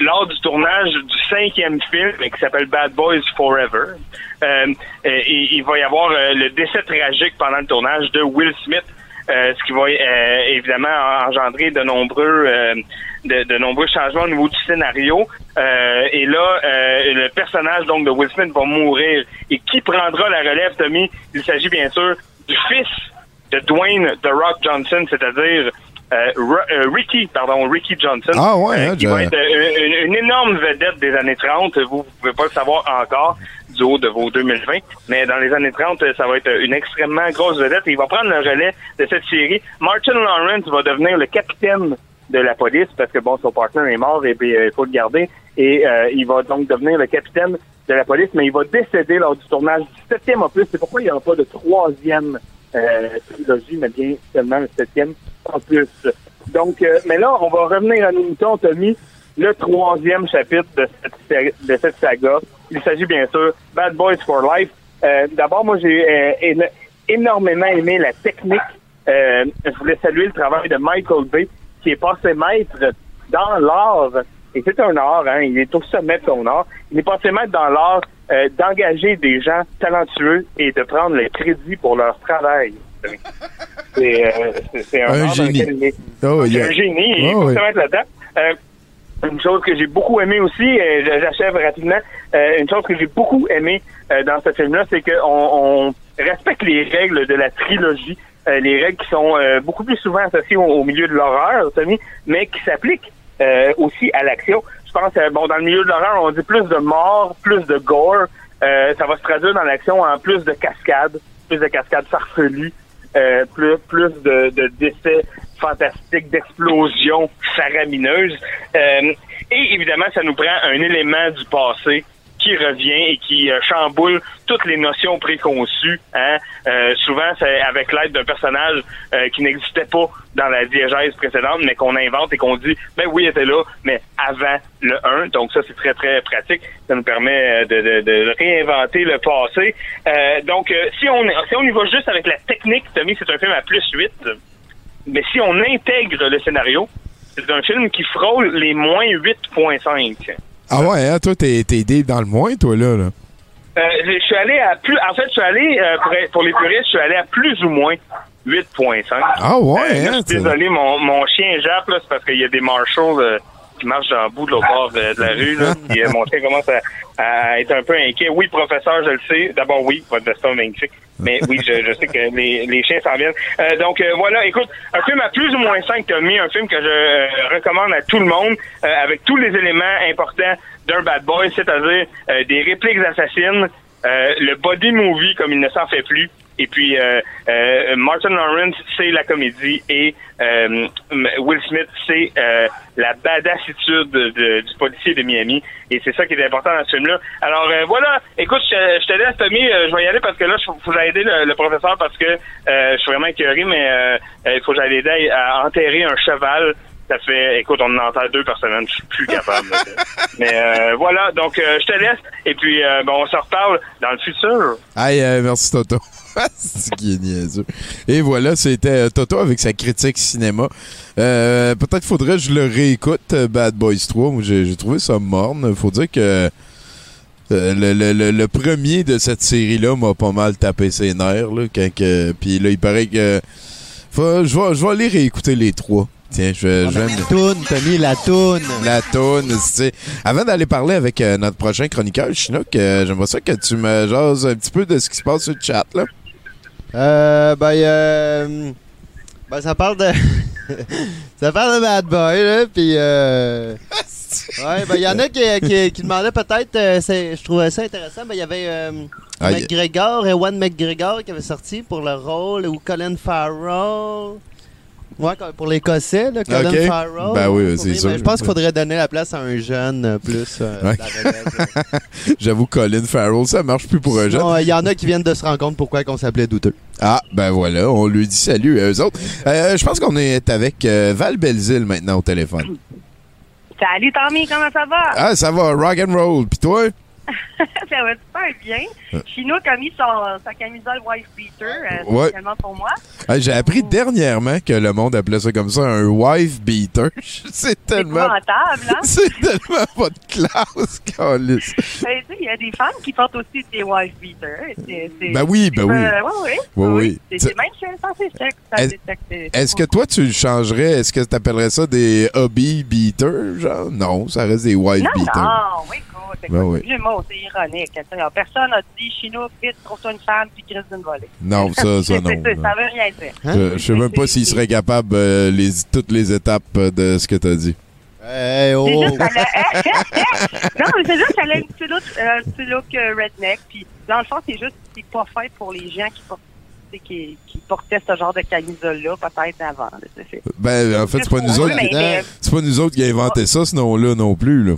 lors du tournage du cinquième film qui s'appelle Bad Boys Forever, il, va y avoir le décès tragique pendant le tournage de Will Smith. Euh, ce qui va euh, évidemment engendrer de nombreux euh, de, de nombreux changements au niveau du scénario. Et là, le personnage donc de Will Smith va mourir. Et qui prendra la relève, Tommy? Il s'agit bien sûr du fils de Dwayne The Rock Johnson, c'est-à-dire euh, Ricky, pardon, Ricky Johnson. Ah ouais, hein, qui je- va être une, une énorme vedette des années 30. Vous, vous pouvez pas le savoir encore du haut de vos 2020, mais dans les années 30, ça va être une extrêmement grosse vedette. Et il va prendre le relais de cette série. Martin Lawrence va devenir le capitaine de la police parce que bon, son partenaire est mort et puis euh, il faut le garder. Et euh, il va donc devenir le capitaine de la police, mais il va décéder lors du tournage du septième opus. C'est pourquoi il n'y aura pas de troisième euh, trilogie, mais bien seulement le septième opus. Donc, euh, mais là, on va revenir à nos moutons, Tommy. Le troisième chapitre de cette, de cette saga. Il s'agit bien sûr Bad Boys for Life. Euh, D'abord, moi, j'ai euh, éno- énormément aimé la technique. Euh, je voulais saluer le travail de Michael Bay, qui est passé maître dans l'art. Et c'est un art, hein, il est au sommet de son art. Il est passé maître dans l'art d'engager des gens talentueux et de prendre le crédit pour leur travail. C'est un, génie. il est- Oh, yeah. un génie, il Oh, faut oui. se mettre là-dedans. Une chose que j'ai beaucoup aimé aussi, j'achève rapidement, euh, une chose que j'ai beaucoup aimé euh, dans ce film-là, c'est qu'on on respecte les règles de la trilogie, euh, les règles qui sont euh, beaucoup plus souvent associées au, milieu de l'horreur, mais qui s'appliquent euh, aussi à l'action. Je pense, euh, bon, dans le milieu de l'horreur, on dit plus de morts, plus de gore. Ça va se traduire dans l'action en plus de cascades, plus de cascades farfelues, plus, plus de, de décès fantastiques, d'explosions faramineuses. Euh, et évidemment, ça nous prend un élément du passé qui revient et qui euh, chamboule toutes les notions préconçues. Hein? Euh, souvent, c'est avec l'aide d'un personnage euh, qui n'existait pas dans la diégèse précédente, mais qu'on invente et qu'on dit, ben oui, il était là, mais avant le 1. Donc ça, c'est très, très pratique. Ça nous permet de, réinventer le passé. Donc, si, on, si on y va juste avec la technique, Tommy, c'est un film à plus 8. Mais si on intègre le scénario, c'est un film qui frôle les moins 8.5. Ah ouais, hein, toi, t'es t'es deep dans le moins, toi, là. là. Euh, je suis allé à plus. En fait, je suis allé euh, pour, pour les puristes, je suis allé à plus ou moins 8.5. Ah ouais, Euh, là, hein, je suis désolé, mon, mon chien jappe là, c'est parce qu'il y a des marshals euh, qui marche dans bout de l'autre bord euh, de la rue. Là, puis, euh, mon chien commence à, à être un peu inquiet. Oui, professeur, je le sais. D'abord, oui, votre veston est magnifique. Mais oui, je, je sais que les, les chiens s'en viennent. Euh, donc euh, voilà, écoute, un film à plus ou moins 5 Tommy, un film que je euh, recommande à tout le monde, euh, avec tous les éléments importants d'un bad boy, c'est-à-dire des répliques assassines, le body movie comme il ne s'en fait plus. Et puis euh, euh, Martin Lawrence, c'est la comédie et euh, Will Smith, c'est euh, la badassitude de- de- du policier de Miami. Et c'est ça qui est important dans ce film-là. Alors euh, voilà, écoute, je, je te laisse Tommy, euh, je vais y aller parce que là, il faut, faut que j'aille aider le, le professeur parce que euh, je suis vraiment écœuré, mais il faut que j'aille aider à, à enterrer un cheval. Ça fait, écoute, on en enterre deux par semaine, je suis plus capable. là. mais euh, voilà, donc euh, je te laisse et puis euh, bon, on se reparle dans le futur. Euh, merci Toto. C'est qui est niaiseux. Et voilà, c'était euh, Toto avec sa critique cinéma. Euh, Peut-être faudrait que je le réécoute, euh, Bad Boys 3. Moi, j'ai trouvé ça morne. Faut dire que euh, le, le- le- le premier de cette série-là m'a pas mal tapé ses nerfs. Là, quand que- Puis là, il paraît que... Faut- je, vais, je vais aller réécouter les trois. Tiens, je vais... je vais me- La toune, Tommy, la toune. la toune, tu sais. Avant d'aller parler avec euh, notre prochain chroniqueur, Chinook, euh, j'aimerais ça que tu me jases un petit peu de ce qui se passe sur le chat, là. Euh, ben, euh, ben, ça parle de. ça parle de Bad Boy, là, pis euh. Ouais, ben, il y en a qui, qui, qui demandaient peut-être, euh, je trouvais ça intéressant, ben, il y avait euh, Ah, McGregor, Ewan McGregor qui avait sorti pour le rôle, ou Colin Farrell. Ouais, pour l'Écossais, là, Colin. Farrell. Ben oui, c'est sûr. Je pense qu'il faudrait donner la place à un jeune euh, plus. euh, Ouais. J'avoue, Colin Farrell, ça marche plus pour un jeune. Euh, Il y en a qui viennent de se rendre compte pourquoi on s'appelait douteux. Ah, ben voilà, on lui dit salut à eux autres. Euh, je pense qu'on est avec euh, Val Belzile maintenant au téléphone. Salut Tommy, comment ça va? Ah, ça va, rock and roll. Puis toi? ça va super bien. Chino a mis son, sa camisole wife beater, euh, Ouais. spécialement pour moi. Ah, J'ai appris dernièrement que le monde appelait ça comme ça un wife beater. C'est tellement... Hein? C'est tellement pas de classe, Calice. Ben, Il y a des femmes qui portent aussi des wife beaters. Ben oui, ben oui. Euh, oui, oui. Oui, oui. C'est même chez Est-ce que toi, tu le changerais? Est-ce que tu appellerais ça des hobby beaters? Genre, non, ça reste des wife Non, beaters. non, oui, Ben le c'est ironique. Tu Personne n'a dit Chino, vite, trouve-toi une femme, puis crise d'une volée. Non, ça, ça, non. Ça veut rien dire. Je, je sais même pas s'il serait capable euh, les, toutes les étapes euh, de ce que t'as dit. Hey, oh. Juste a- non, mais c'est juste qu'elle a un petit look, euh, un petit look euh, redneck. Puis, dans le fond, c'est juste c'est pas fait pour les gens qui, portent- tu qui, qui portaient ce genre de camisole-là, peut-être avant. là, Ben, en fait, c'est pas nous autres mais- qui... mais- C'est pas nous autres qui avons inventé ça, ce nom-là, non plus, là.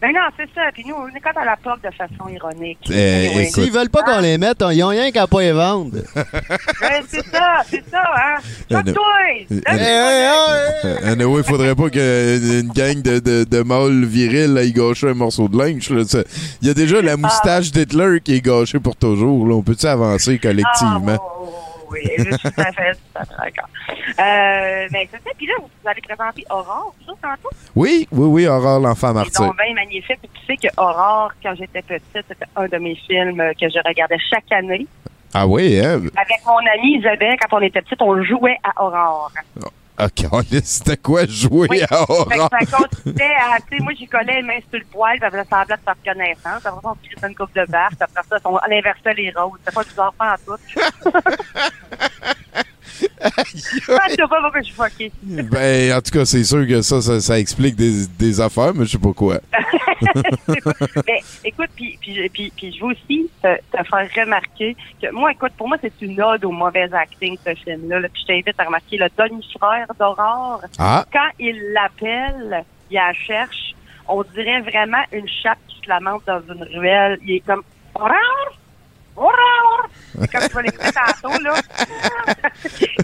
Ben non, c'est ça. Puis nous, on est quand à la porte de façon ironique. Eh, Anyway. écoute. S'ils veulent pas qu'on les mette, ils ont rien qu'à pas les vendre. Ben, c'est ça, c'est ça, hein. Choque-toi! Euh, Lève-toi! Euh, Anyway, faudrait pas qu'une gang de, de, de mâles virils aille gâcher un morceau de linge. Il y a déjà la moustache d'Hitler qui est gâchée pour toujours. Là. On peut-tu avancer collectivement? Oui, je suis tout à fait, tout à fait d'accord. Euh, ben, c'est ça. Puis là, vous allez présenter Aurore, ça, tantôt? Oui, oui, oui, Aurore, l'enfant C'est martyr. donc bien magnifique. Puis Tu sais que Aurore, quand j'étais petite, c'était un de mes films que je regardais chaque année. Ah oui, hein? Avec mon amie Isabelle, quand on était petite, on jouait à Aurore. Ok, c'était quoi jouer Oui. à Aurore? ça consistait à, tu sais, moi, j'y collais les mains sur le poil, ça faisait semblant de faire connaissance. Après ça, on crissait une coupe de barre, après ça, on inversait les rôles. C'était pas bizarre pas en tout. Je sais pas pourquoi je suis fuckée. Ben, en tout cas, c'est sûr que ça, ça, ça explique des, des affaires, mais je sais pas quoi. Mais écoute, puis, puis, puis, puis je veux aussi te, te faire remarquer que moi, écoute, pour moi, c'est une ode au mauvais acting, ce film-là. là. Puis je t'invite à remarquer le demi-frère d'Aurore. Ah. Quand il l'appelle, il la cherche, on dirait vraiment une chape qui se lamente dans une ruelle. Il est comme Comme tu vas l'écouter tantôt, là.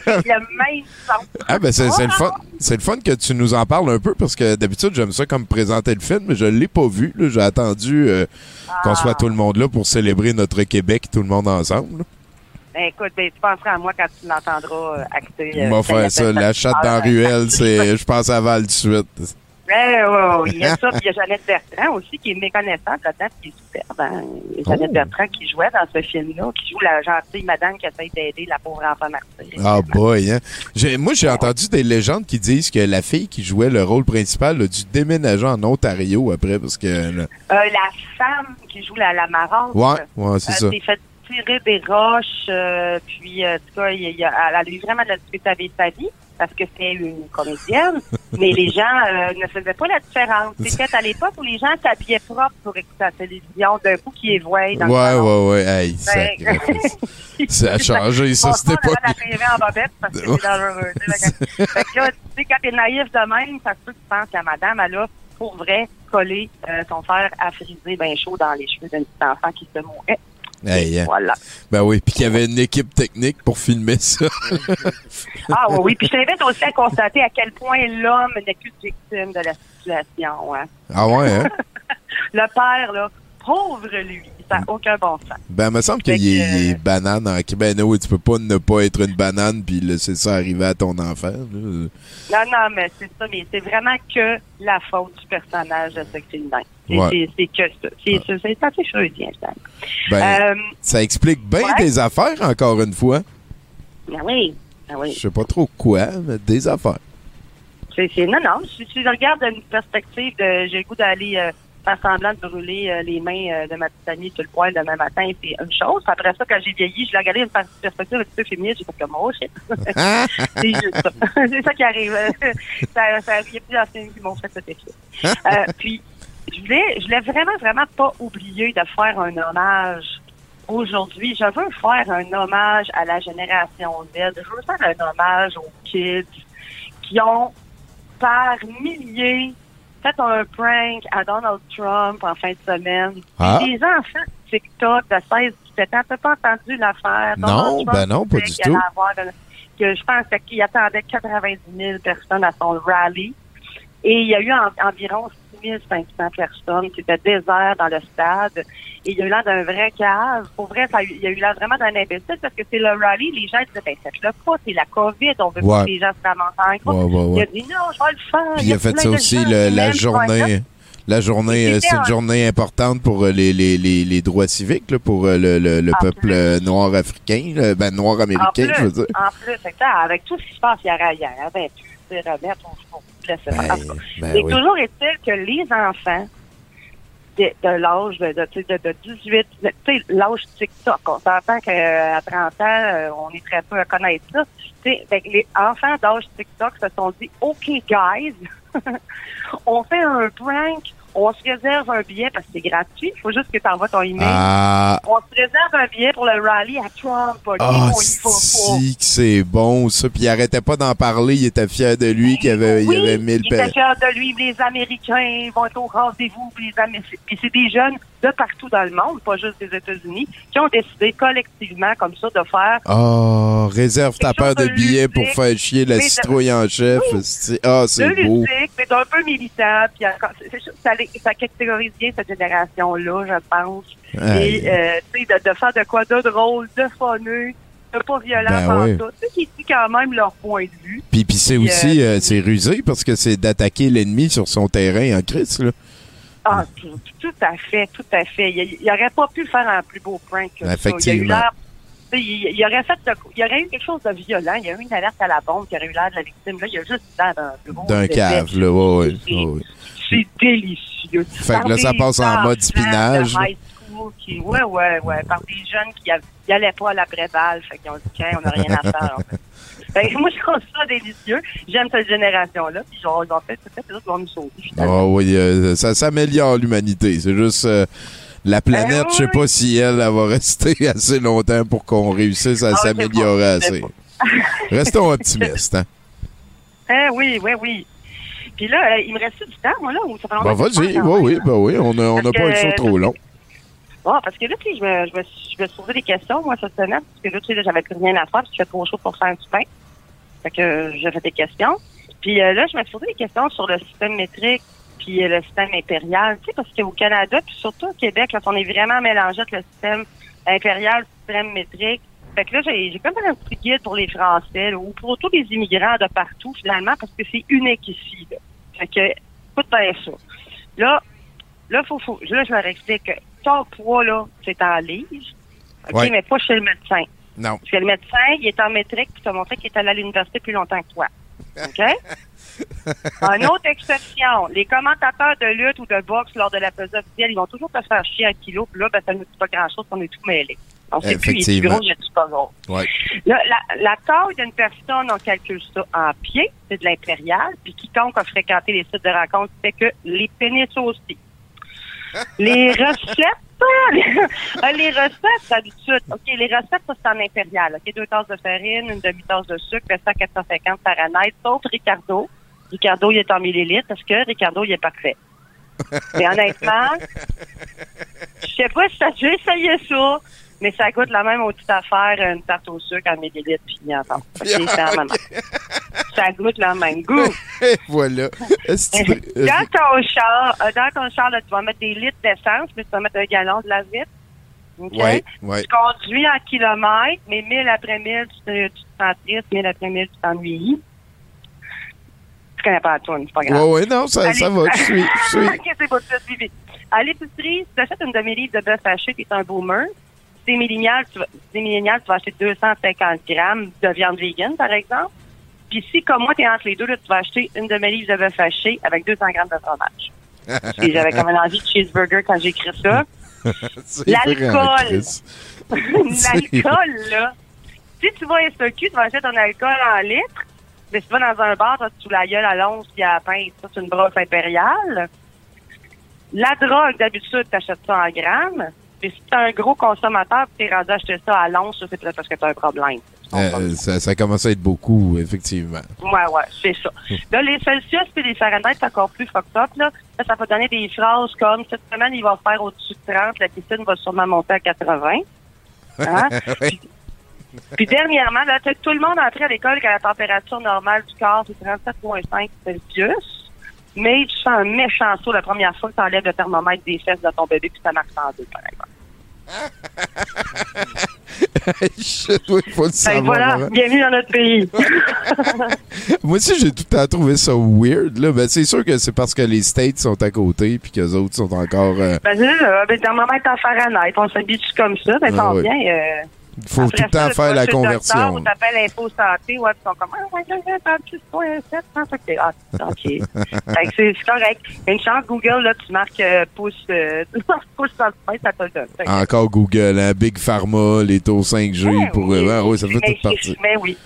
le même son. Ah ben c'est le fun. C'est le fun que tu nous en parles un peu parce que d'habitude j'aime ça comme présenter le film, mais je l'ai pas vu. J'ai attendu euh, qu'on soit tout le monde là pour célébrer notre Québec, tout le monde ensemble. là. Ben, écoute, ben, tu penseras à moi quand tu l'entendras euh, acter. M'a fait ça, la chatte dans la ruelle, c'est je pense à Val tout de suite. Ouais, ouais, ouais, il y a ça, puis il y a Jeannette Bertrand aussi qui est méconnaissante là-dedans, qui est superbe. Hein? Jeannette Oh. Bertrand qui jouait dans ce film-là, qui joue la gentille madame qui essaie d'aider la pauvre enfant martyr. Ah boy, hein. Moi, j'ai entendu des légendes qui disent que la fille qui jouait le rôle principal a dû déménager en Ontario après parce que... là- Euh, la femme qui joue la, la marante. Ouais, ouais, c'est ça. s'est fait tirer des roches, euh, puis euh, en tout cas, il y a- elle a eu vraiment de la difficulté avec sa vie parce que c'est une comédienne, mais les gens euh, ne faisaient pas la différence. C'était à l'époque où les gens s'habillaient propre pour écouter la télévision, d'un coup qui est voué dans le Ouais, salon. ouais, ouais. Hey, sacrifice. Ça a changé, ça, On c'était pas... devant la en bobette parce que c'est dangereux. tu sais. Fait que- fait que là, tu sais, quand t'es naïf de même, ça se peut que tu penses que la madame, elle a, pour vrai, collé euh, son fer à friser bien chaud dans les cheveux d'un petit enfant qui se mourait. Hey. Voilà. Ben oui, puis qu'il y avait une équipe technique pour filmer ça. Ah oui, oui. Puis je t'invite aussi à constater à quel point l'homme n'est plus victime de la situation. Hein. ah ouais, hein? Le père, là, pauvre lui, ça n'a aucun bon sens. Ben, il me semble qu'il est, que- il est banane en Ben oui, tu peux pas ne pas être une banane puis laisser ça arriver à ton enfant. là. Non, non, mais c'est ça, mais c'est vraiment que la faute du personnage de ce film C'est Ouais. que ça. C'est c'est- c'est assez freudien, ça. Ben, Euh, ça explique bien ouais. des affaires, encore une fois. ben oui, ben oui. Je sais pas trop quoi, mais des affaires. C'est, c'est- non, non. Si tu regardes d'une perspective de j'ai le goût d'aller euh, faire semblant de brûler euh, les mains euh, de ma petite amie sur le poil demain matin, c'est une chose. Après ça, quand j'ai vieilli, je l'ai regardé d'une pers- perspective un petit peu féministe, j'ai fait comme oh shit. c'est juste ça. c'est ça qui arrive. ça, ça, il y a plusieurs films qui m'ont fait cet effet. Euh, puis, je voulais, je voulais vraiment, vraiment pas oublier de faire un hommage aujourd'hui. Je veux faire un hommage à la génération Z. Je veux faire un hommage aux kids qui ont par milliers fait un prank à Donald Trump en fin de semaine. Ah. Les enfants de TikTok de 16 17 ans, t'as pas entendu l'affaire? Non, Donald Trump ben non, pas du tout. avoir que je pense qu'il attendait 90 000 personnes à son rallye. Et il y a eu en- environ 6 500 personnes. C'était désert dans le stade. Et il y a eu l'air d'un vrai cave. Pour vrai, ça il y a eu l'air vraiment d'un imbécile parce que c'est le rallye. Les gens disaient, ben, faites-le pas. C'est la COVID. On veut Ouais. pas que les gens se ramassent en groupe. Ouais. Il a dit, non, je vais le faire. Puis il a fait ça aussi le- la journée. La journée, c'est une journée importante pour euh, les, les, les, les droits civiques, là, pour euh, le, le, le peuple euh, noir africain, ben noir américain, plus, je veux dire. en plus, avec tout ce qui se passe ben, sais, remettre, on se cas, ben oui. toujours est-il que les enfants de, de l'âge de, de, de, de 18, de- tu sais, l'âge TikTok, on s'entend qu'à 30 ans, euh, on est très peu à connaître ça. Les enfants d'âge TikTok se sont dit, OK, guys, on fait un prank, on se réserve un billet parce que c'est gratuit. Il faut juste que tu envoies ton email. Ah. On se réserve un billet pour le rallye à Trump. OK? On y va pas. si que c'est bon, ça. Puis il arrêtait pas d'en parler, il était fier de lui qu'il avait, il Oui, avait mille il était fier de lui. Les Américains vont être au rendez-vous. Puis les Amé- puis c'est des jeunes de partout dans le monde, pas juste des États-Unis, qui ont décidé collectivement, comme ça, de faire Ah, réserve ta paire de de billets pour faire chier la de- citrouille en chef. c'est- Ah, c'est beau. ludique, mais d'un peu militant. Puis ça, ça catégorise bien cette génération-là, je pense. Aïe. Et euh, tu sais, de, de faire de quoi de drôle, de funeux, de pas violent Ben en oui. tout. Qui dit quand même leur point de vue. Puis, puis c'est aussi, euh, euh, c'est rusé parce que c'est d'attaquer l'ennemi sur son terrain en crise, là. Ah, tout, tout à fait, tout à fait. Il, il aurait pas pu faire un plus beau prank que ça. Il, a eu il, il aurait fait de- il y aurait eu quelque chose de violent. Il y a eu une alerte à la bombe qui aurait eu l'air de la victime. Là, il y a juste l'air d'un. D'un cave, là. Ouais, ouais. C'est délicieux. Fait que là, ça passe en mode de spinage. Qui, ouais, ouais, ouais. Par des jeunes qui n'allaient pas à l'après-balle. Fait qu'ils ont dit, on n'a rien à faire. en fait. Fait que moi, je trouve ça délicieux. J'aime cette génération-là. Puis genre, ils ont fait, peut-être les autres vont nous sauver. Ah oui, euh, ça s'améliore l'humanité. C'est juste euh, la planète, je sais pas si elle, elle va rester assez longtemps pour qu'on réussisse à Ah, s'améliorer assez. Restons optimistes. Hein? Eh oui, oui, oui. Puis là, euh, il me reste du temps, moi, là, ou ça fait Ben longtemps je vas-y, oui, quand oui, ben on n'a on a Parce pas que- show trop long. Bon, parce que là, tu sais, je me, je me, suis- je me suis posé des questions, moi, cette semaine, parce que là, tu sais, j'avais plus rien à faire, parce qu'il fait trop chaud pour faire du pain. Fait que j'ai fait des questions. Puis euh, là, je me suis posé des questions sur le système métrique, puis euh, le système impérial, tu sais, parce qu'au Canada, puis surtout au Québec, là, on est vraiment mélangé avec le système impérial, le système métrique. Fait que là, j'ai j'ai comme un petit guide pour les Français, là, ou pour tous les immigrants de partout, finalement, parce que c'est unique ici, là. Fait que écoute bien ça. Là, là, faut, faut, là, je leur explique que ton poids, là, c'est en livres. OK, Ouais. mais pas chez le médecin. Non. Parce que le médecin, il est en métrique, puis t'a montré qu'il est allé à l'université plus longtemps que toi. OK? Une autre exception, les commentateurs de lutte ou de boxe lors de la pesée officielle, ils vont toujours te faire chier un kilo, puis là, ben, ça ne nous dit pas grand-chose, on est tout mêlés. On sait plus, il est plus gros, il est pas gros. Ouais. Là, la, la taille d'une personne, on calcule ça en pied, c'est de l'impérial, puis quiconque a fréquenté les sites de rencontres sait que les pénis aussi. Les recettes, les, euh, les recettes, d'habitude, OK, les recettes, ça, c'est en impérial. OK, deux tasses de farine, une demi-tasse de sucre, 100 450 Fahrenheit, sauf Ricardo. Ricardo, il est en millilitres parce que Ricardo, il est parfait. Mais honnêtement, je sais pas si déjà essayé ça, mais ça goûte la même petite affaire, une tarte au sucre en millilitres puis en temps. OK, c'est la même. Ça goûte le même goût. Voilà. Dans ton char, euh, dans ton char, là, tu vas mettre des litres d'essence, puis tu vas mettre un gallon de la vitre. OK? Ouais, ouais. Tu conduis en kilomètres, mais 1000 après 1000, tu te, tu te sens triste, 1000 après 1000, tu t'ennuies. Tu connais pas la toune, c'est pas grave. Ouais, ouais, non, ça, Allez. ça va. Je suis. Je suis. ok, c'est bon, tu. À l'épicerie, si tu achètes une demi-livre de bœuf haché, tu es un boomer. Si t'es millénial, tu vas, tu vas acheter 250 grammes de viande vegan, par exemple. Puis si, comme moi, tu es entre les deux, là, tu vas acheter une demi-livre de bœuf haché avec 200 grammes de fromage. Puis j'avais quand même envie de cheeseburger quand j'ai écrit ça. L'alcool. L'alcool, là. Si tu vas à SEQ, tu vas acheter ton alcool en litres. Mais si tu vas dans un bar, tu sous la gueule à l'once puis à la pince. Ça, c'est une brosse impériale. La drogue, d'habitude, tu achètes ça en grammes. Mais si tu es un gros consommateur tu es rendu à acheter ça à l'once, ça, c'est peut-être parce que tu as un problème. Euh, ça, ça commence à être beaucoup, effectivement. Ouais, ouais, c'est ça. Là, les Celsius et les Fahrenheit, c'est encore plus fucked up, là. Là, ça va donner des phrases comme, cette semaine, il va faire au-dessus de 30, la piscine va sûrement monter à 80. Hein? Oui. Puis dernièrement, là, tout le monde a appris à l'école que la température normale du corps, c'est 37,5 Celsius. Mais tu sens un méchant saut la première fois que tu enlèves le thermomètre des fesses de ton bébé puis ça marche en deux, par exemple. Shit, oui, faut le Ben savoir. voilà, avant. bienvenue dans notre pays. Moi aussi, j'ai tout le temps trouvé ça weird. Là. Ben, c'est sûr que c'est parce que les States sont à côté puis que les autres sont encore. euh, Ben, c'est ça, ben, le thermomètre en Fahrenheit, on s'habitue comme ça, ben, Ah tant oui. bien. Euh, Il faut après tout le temps faire la docteur, conversion. Santé, ouais, puis ils sont comme, ah, ouais, ouais, ouais, 36,7, fait que t'es, ah, OK. fait que c'est correct. Une chance, Google, là, tu marques euh, pouce, euh, pouce centimètre, ça te le donne. Fait que- Encore Google, hein, Big Pharma, les taux 5G Ouais, pour. oui, euh, ouais, ça fait mais toute partie. c'est- Mais oui.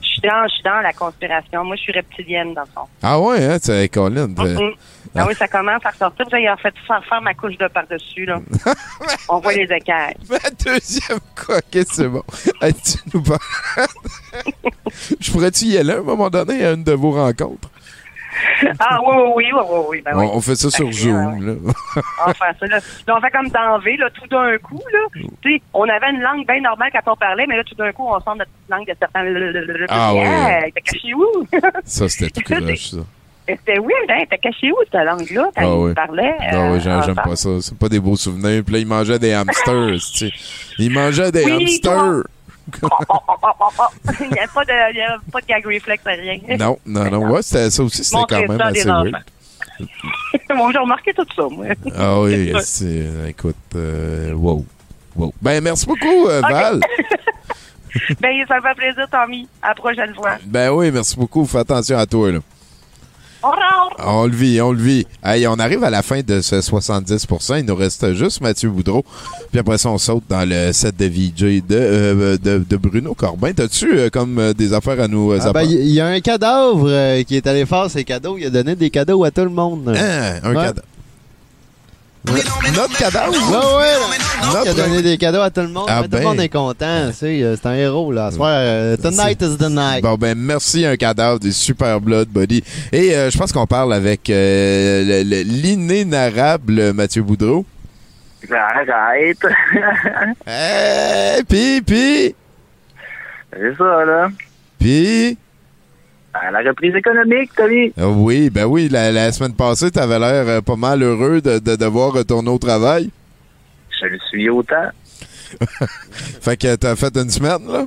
Je suis dans, je suis dans la conspiration. Moi, je suis reptilienne, dans le fond. Ah ouais, hein, tu sais, Colin. Ah oui, ça commence à ressortir. J'ai en fait faire faire ma couche de par-dessus, là. On voit les écailles. Ma deuxième quoi, ok, c'est bon. Tu nous parles. Je pourrais-tu y aller à un moment donné à une de vos rencontres? Ah oui, oui, oui, oui, oui, oui. Ben oui. on, on fait ça sur Zoom, là. On va faire ça, là. Là, on fait comme dans V, là, tout d'un coup, là. Tu sais, on avait une langue bien normale quand on parlait, mais là, tout d'un coup, on sort notre langue de certains... Ah oui. Hey, T'as caché où? Ça, c'était tout croche, ça. C'était weird, hein? T'as caché où, ta langue-là, quand Ah il oui. parlait? Non, oui, j'aime euh, pas ça. C'est pas des beaux souvenirs. Puis là, il mangeait des hamsters, tu sais. Il mangeait des Oui, hamsters. Il n'y a pas de, y a pas de gag reflex, rien. Non, non, non. Ouais, c'était- ça aussi, c'était quand même assez weird. Bon, j'ai remarqué tout ça, moi. Ah oui, c'est. Écoute, euh, wow. Wow. Ben, merci beaucoup, euh, Val. ben, ça me fait plaisir, Tommy. À la prochaine fois. Ben oui, merci beaucoup. Fais attention à toi, là. On le vit, on le vit. Hey, on arrive à la fin de ce 70% Il nous reste juste Mathieu Boudreau. Puis après ça, on saute dans le set de VJ de, euh, de, de Bruno Corbin. T'as-tu euh, comme euh, des affaires à nous euh, Ah ben, il y, a un cadavre euh, qui est allé faire ses cadeaux. Il a donné des cadeaux à tout le monde. Hein, un Ouais. cadavre. Notre cadavre? Ouais, ouais. Il a donné des cadeaux à tout le monde. Ah mais Tout ben. le monde est content. euh, C'est un héros. là. Ce soir, euh, tonight is the night. Bon, ben, merci, un cadavre des super blood body. Et euh, je pense qu'on parle avec euh, le- le- l'inénarrable Mathieu Boudreau. Arrête. Hey, pis, pis, C'est ça, là. pis. La reprise économique, Tommy. Ah oui, ben oui, la, la semaine passée, t'avais l'air euh, pas mal heureux de, de devoir retourner au travail. Je le suis autant. Fait que t'as fait une semaine, là?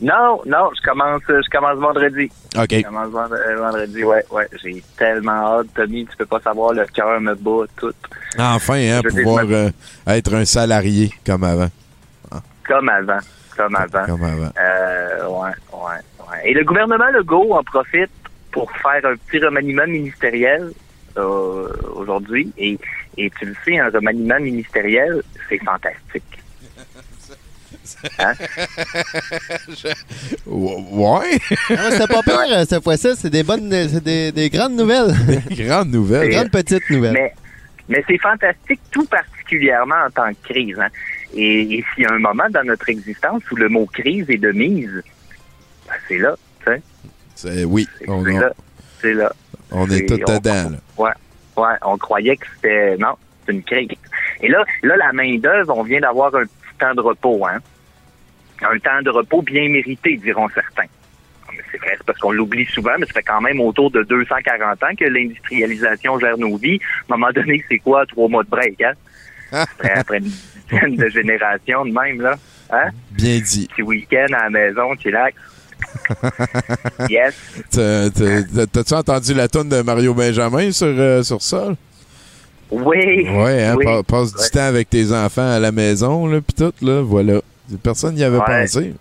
Non, non, je commence, je commence vendredi. OK. Je commence euh, vendredi, ouais, ouais. J'ai tellement hâte, Tommy, tu peux pas savoir, le cœur me bat tout. Enfin, hein, Je pouvoir euh, être un salarié comme avant. Comme avant, comme avant. Comme avant. Euh, ouais, ouais. Et le gouvernement Legault en profite pour faire un petit remaniement ministériel euh, aujourd'hui. Et, et tu le sais, un remaniement ministériel, c'est fantastique. Hein? Ouais. Ah, C'était pas pire euh, cette fois-ci. C'est des bonnes, c'est des, des grandes nouvelles. Grandes nouvelles. Des grandes petites nouvelles. Mais, mais c'est fantastique, tout particulièrement en temps de crise. Hein. Et, et s'il y a un moment dans notre existence où le mot crise est de mise, ben, c'est là, tu sais. C'est- Oui, on, C'est là. C'est là. on est C'est- tout on- dedans. là. Ouais, ouais, on croyait que c'était non, c'est une crise. Et là, là, la main d'œuvre, on vient d'avoir un petit temps de repos, hein. Un temps de repos bien mérité, diront certains. Mais C'est vrai, c'est parce qu'on l'oublie souvent, mais ça fait quand même autour de 240 ans que l'industrialisation gère nos vies. À un moment donné, c'est quoi, trois mois de break, hein? après, après une dizaine de générations de même, là. Hein? Bien dit. Petit week-end à la maison, chillax. yes. T'as- t'as- T'as-tu entendu la tonne de Mario Benjamin sur, euh, sur ça? Oui. Ouais, hein, oui. pa- passe du Ouais. temps avec tes enfants à la maison, là, pis tout, là, voilà. Personne n'y avait Ouais. pensé.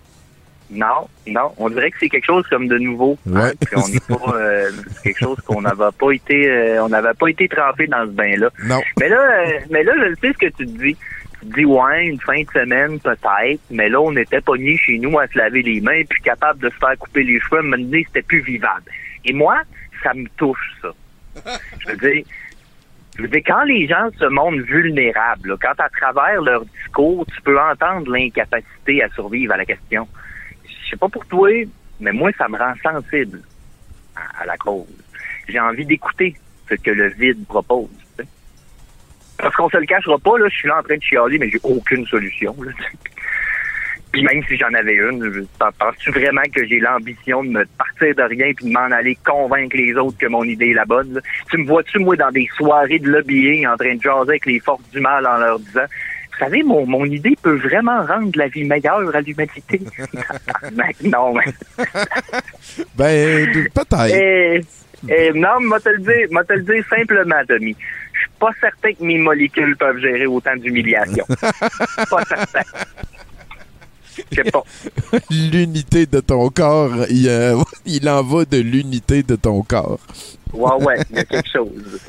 Non, non. On dirait que c'est quelque chose comme de nouveau. hein, Ouais. puis on n'est pas euh, c'est quelque chose qu'on n'avait pas été euh, on n'avait pas été trempé dans ce bain-là. Non. Mais là, euh, mais là, je sais ce que tu te dis. Dis ouais, une fin de semaine peut-être, mais là, on était pognés chez nous à se laver les mains, puis capable de se faire couper les cheveux, me donné, c'était plus vivable. Et moi, ça me touche ça. Je veux dire, je veux dire, quand les gens se montrent vulnérables, là, quand à travers leur discours, tu peux entendre l'incapacité à survivre à la question. Je sais pas pour toi, mais moi, ça me rend sensible à, à la cause. J'ai envie d'écouter ce que le vide propose. Parce qu'on se le cachera pas, là, je suis là en train de chialer, mais j'ai aucune solution. là. Puis même si j'en avais une, penses-tu vraiment que j'ai l'ambition de me partir de rien puis de m'en aller convaincre les autres que mon idée est la bonne? là? Tu me vois-tu, moi, dans des soirées de lobbying en train de jaser avec les forces du mal en leur disant Vous savez, mon, mon idée peut vraiment rendre la vie meilleure à l'humanité? Non, mais... Ben, de- peut-être. Eh, eh, non, moi te le dire, moi te le dire simplement, Tommy. Suis pas certain que mes molécules peuvent gérer autant d'humiliation. pas certain. Pas. L'unité de ton corps, il, euh, il en va de l'unité de ton corps. Ouais, ouais, il y a quelque chose.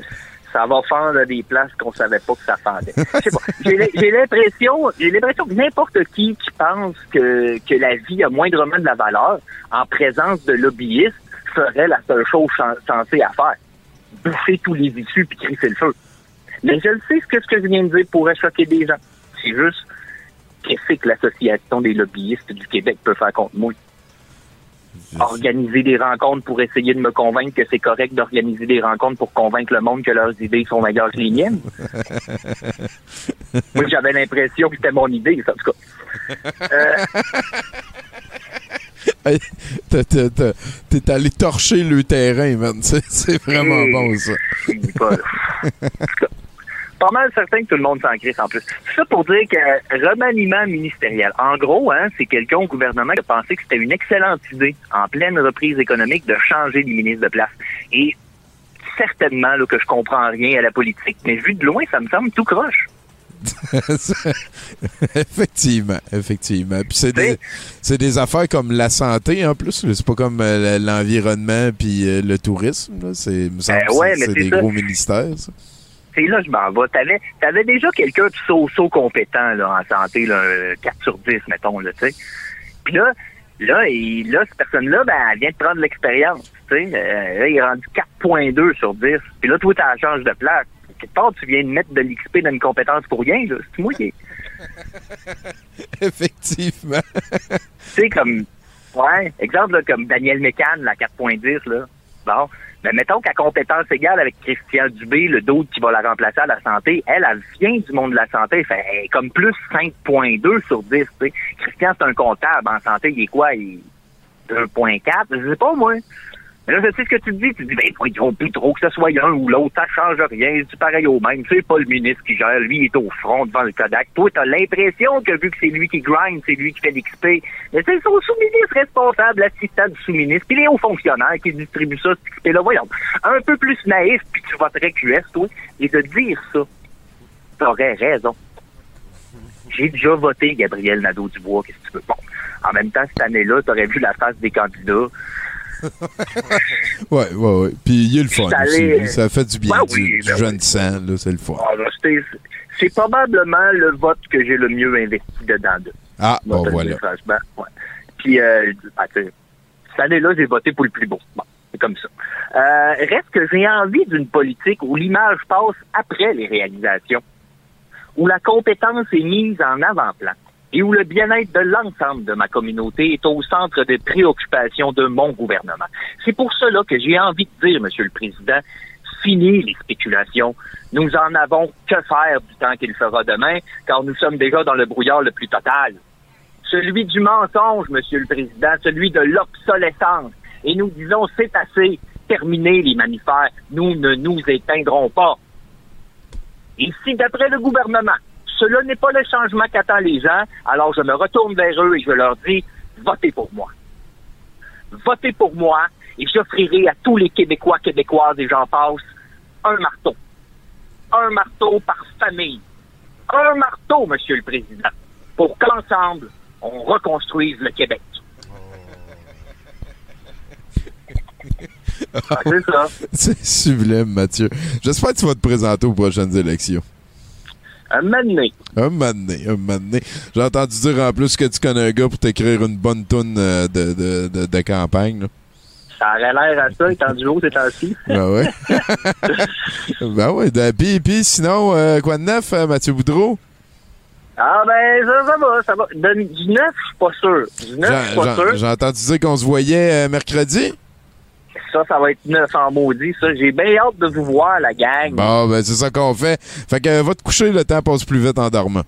Ça va fendre des places qu'on savait pas que ça fendait. Je sais pas. J'ai l'impression, j'ai l'impression que n'importe qui qui pense que, que la vie a moindrement de la valeur en présence de lobbyistes ferait la seule chose sensée à faire. Bouffer tous les issues puis crisser le feu. Mais je le sais ce que ce que je viens de dire pourrait choquer des gens. C'est juste qu'est-ce que l'Association des lobbyistes du Québec peut faire contre moi? Organiser des rencontres pour essayer de me convaincre que c'est correct d'organiser des rencontres pour convaincre le monde que leurs idées sont meilleures que les miennes. Moi, j'avais l'impression que c'était mon idée, ça, en tout cas. Euh, Hey, T'es allé torcher le terrain, man. C'est- vraiment bon, ça. pas, mal certain que tout le monde s'en crisse en plus. Ça pour dire que remaniement ministériel. En gros, hein, c'est quelqu'un au gouvernement qui a pensé que c'était une excellente idée, en pleine reprise économique, de changer les ministres de place. Et certainement là, que je comprends rien à la politique, mais vu de loin, ça me semble tout croche. effectivement, effectivement. Puis c'est des, c'est des affaires comme la santé en plus. C'est pas comme euh, l'environnement puis euh, le tourisme. C'est, me semble Ben ouais, c'est des ça. gros ministères. ça. C'est là je m'en vais. T'avais, t'avais déjà quelqu'un de so-so compétent là, en santé, là, un 4 sur 10, mettons, là, tu sais. Puis là, là, là, cette personne-là, ben, elle vient de prendre l'expérience, tu sais. Euh, là, il est rendu 4.2 sur 10. Puis là, toi, t'as la change de place. Quelque part, tu viens de mettre de l'XP dans une compétence pour rien, là. C'est moi qui... Effectivement. tu sais, comme, ouais, exemple, là, comme Daniel Mécan, la 4.10, là. Bon. Mais mettons qu'à compétence égale avec Christian Dubé, le d'autre qui va la remplacer à la santé, elle, elle vient du monde de la santé, fait elle est comme plus 5.2 sur 10, tu sais. Christian, c'est un comptable. En santé, il est quoi? Il est 2.4? Je sais pas, moi. Mais là, je sais ce que tu te dis. Tu te dis, ben, voyons plus trop que ce soit un ou l'autre, ça change rien. C'est pareil au même. C'est pas le ministre qui gère. Lui, il est au front devant le Kodak. Toi, t'as l'impression que vu que c'est lui qui grind, c'est lui qui fait l'XP. Mais c'est son sous-ministre responsable, l'assistant du sous-ministre, puis les hauts fonctionnaires qui distribuent ça, cet XP-là. Voyons. Un peu plus naïf, puis tu voterais QS, toi. Et de dire ça, t'aurais raison. J'ai déjà voté Gabriel Nadeau-Dubois, qu'est-ce que tu veux? Bon, en même temps, cette année-là, t'aurais vu la face des candidats. Ouais, ouais, ouais. Puis il y a le fun allé- Ça fait du bien, Ben du, oui, du ben jeune sang, là, c'est le fun. Ah, c'est probablement le vote que j'ai le mieux investi dedans. De. Ah, bon, voilà. franchement, ouais. Puis, euh, cette année-là, j'ai voté pour le plus beau. Bon, c'est comme ça. Euh, reste que j'ai envie d'une politique où l'image passe après les réalisations, où la compétence est mise en avant-plan et où le bien-être de l'ensemble de ma communauté est au centre des préoccupations de mon gouvernement. C'est pour cela que j'ai envie de dire, Monsieur le Président, fini les spéculations. Nous en avons que faire du temps qu'il fera demain, car nous sommes déjà dans le brouillard le plus total. Celui du mensonge, Monsieur le Président, celui de l'obsolescence. Et nous disons, c'est assez, terminez les mammifères, nous ne nous éteindrons pas. Et si, d'après le gouvernement, cela n'est pas le changement qu'attendent les gens, alors je me retourne vers eux et je leur dis, votez pour moi. Votez pour moi et j'offrirai à tous les Québécois, Québécoises et j'en passe un marteau. Un marteau par famille. Un marteau, Monsieur le Président, pour qu'ensemble, on reconstruise le Québec. Ah, c'est ça. C'est sublime, Mathieu. J'espère que tu vas te présenter aux prochaines élections. Un donné. Un donné, un donné. J'ai entendu dire en plus que tu connais un gars pour t'écrire une bonne toune euh, de, de, de, de campagne. là. Ça aurait l'air à ça, étant du haut ces temps-ci. Ben ouais. ben ouais. de- Puis, puis sinon, euh, quoi de neuf, euh, Mathieu Boudreau? Ah ben ça, ça va, ça va. De- du neuf, je suis pas sûr. Du neuf, je suis pas sûr. J'ai entendu dire qu'on se voyait euh, mercredi? Ça, ça va être neuf en maudit, ça. J'ai bien hâte de vous voir, la gang. Bon, ben c'est ça qu'on fait. Fait que euh, va te coucher, le temps passe plus vite en dormant.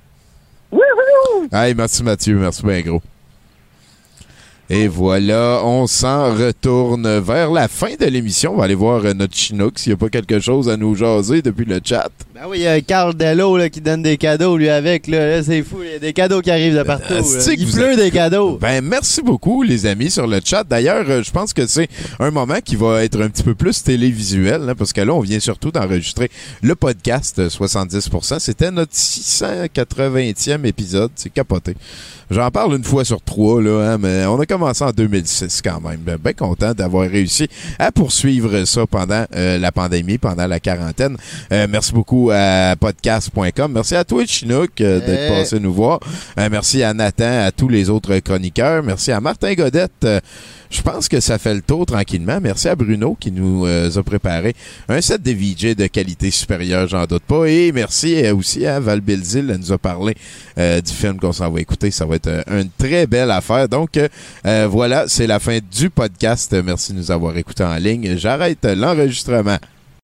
Wouhou! Hey, merci Mathieu, merci bien gros. Et voilà, on s'en retourne vers la fin de l'émission. On va aller voir euh, notre Chinook s'il n'y a pas quelque chose à nous jaser depuis le chat. Ben oui, il y a Carl Dello là, qui donne des cadeaux, lui, avec. Là, Là, c'est fou, il y a des cadeaux qui arrivent de partout. Asti que Il pleut des cadeaux. Ben, merci beaucoup, les amis, sur le chat. D'ailleurs, euh, je pense que c'est un moment qui va être un petit peu plus télévisuel, là, parce que là, on vient surtout d'enregistrer le podcast euh, 70%. C'était notre 680e épisode. C'est capoté. J'en parle une fois sur trois, là, hein, mais on a commencé en 2006 quand même. Ben, ben content d'avoir réussi à poursuivre ça pendant euh, la pandémie, pendant la quarantaine. Euh, merci beaucoup à podcast.com. Merci à toi, Chinook, euh, d'être Hey. passé nous voir. Euh, merci à Nathan, à tous les autres chroniqueurs. Merci à Martin Godette. Euh, je pense que ça fait le tour tranquillement. Merci à Bruno qui nous euh, a préparé un set de VJ de qualité supérieure, j'en doute pas. Et merci euh, aussi à Val Belzil. Elle nous a parlé euh, du film qu'on s'en va écouter. Ça va être euh, une très belle affaire. Donc euh, euh, voilà, c'est la fin du podcast. Merci de nous avoir écoutés en ligne. J'arrête l'enregistrement.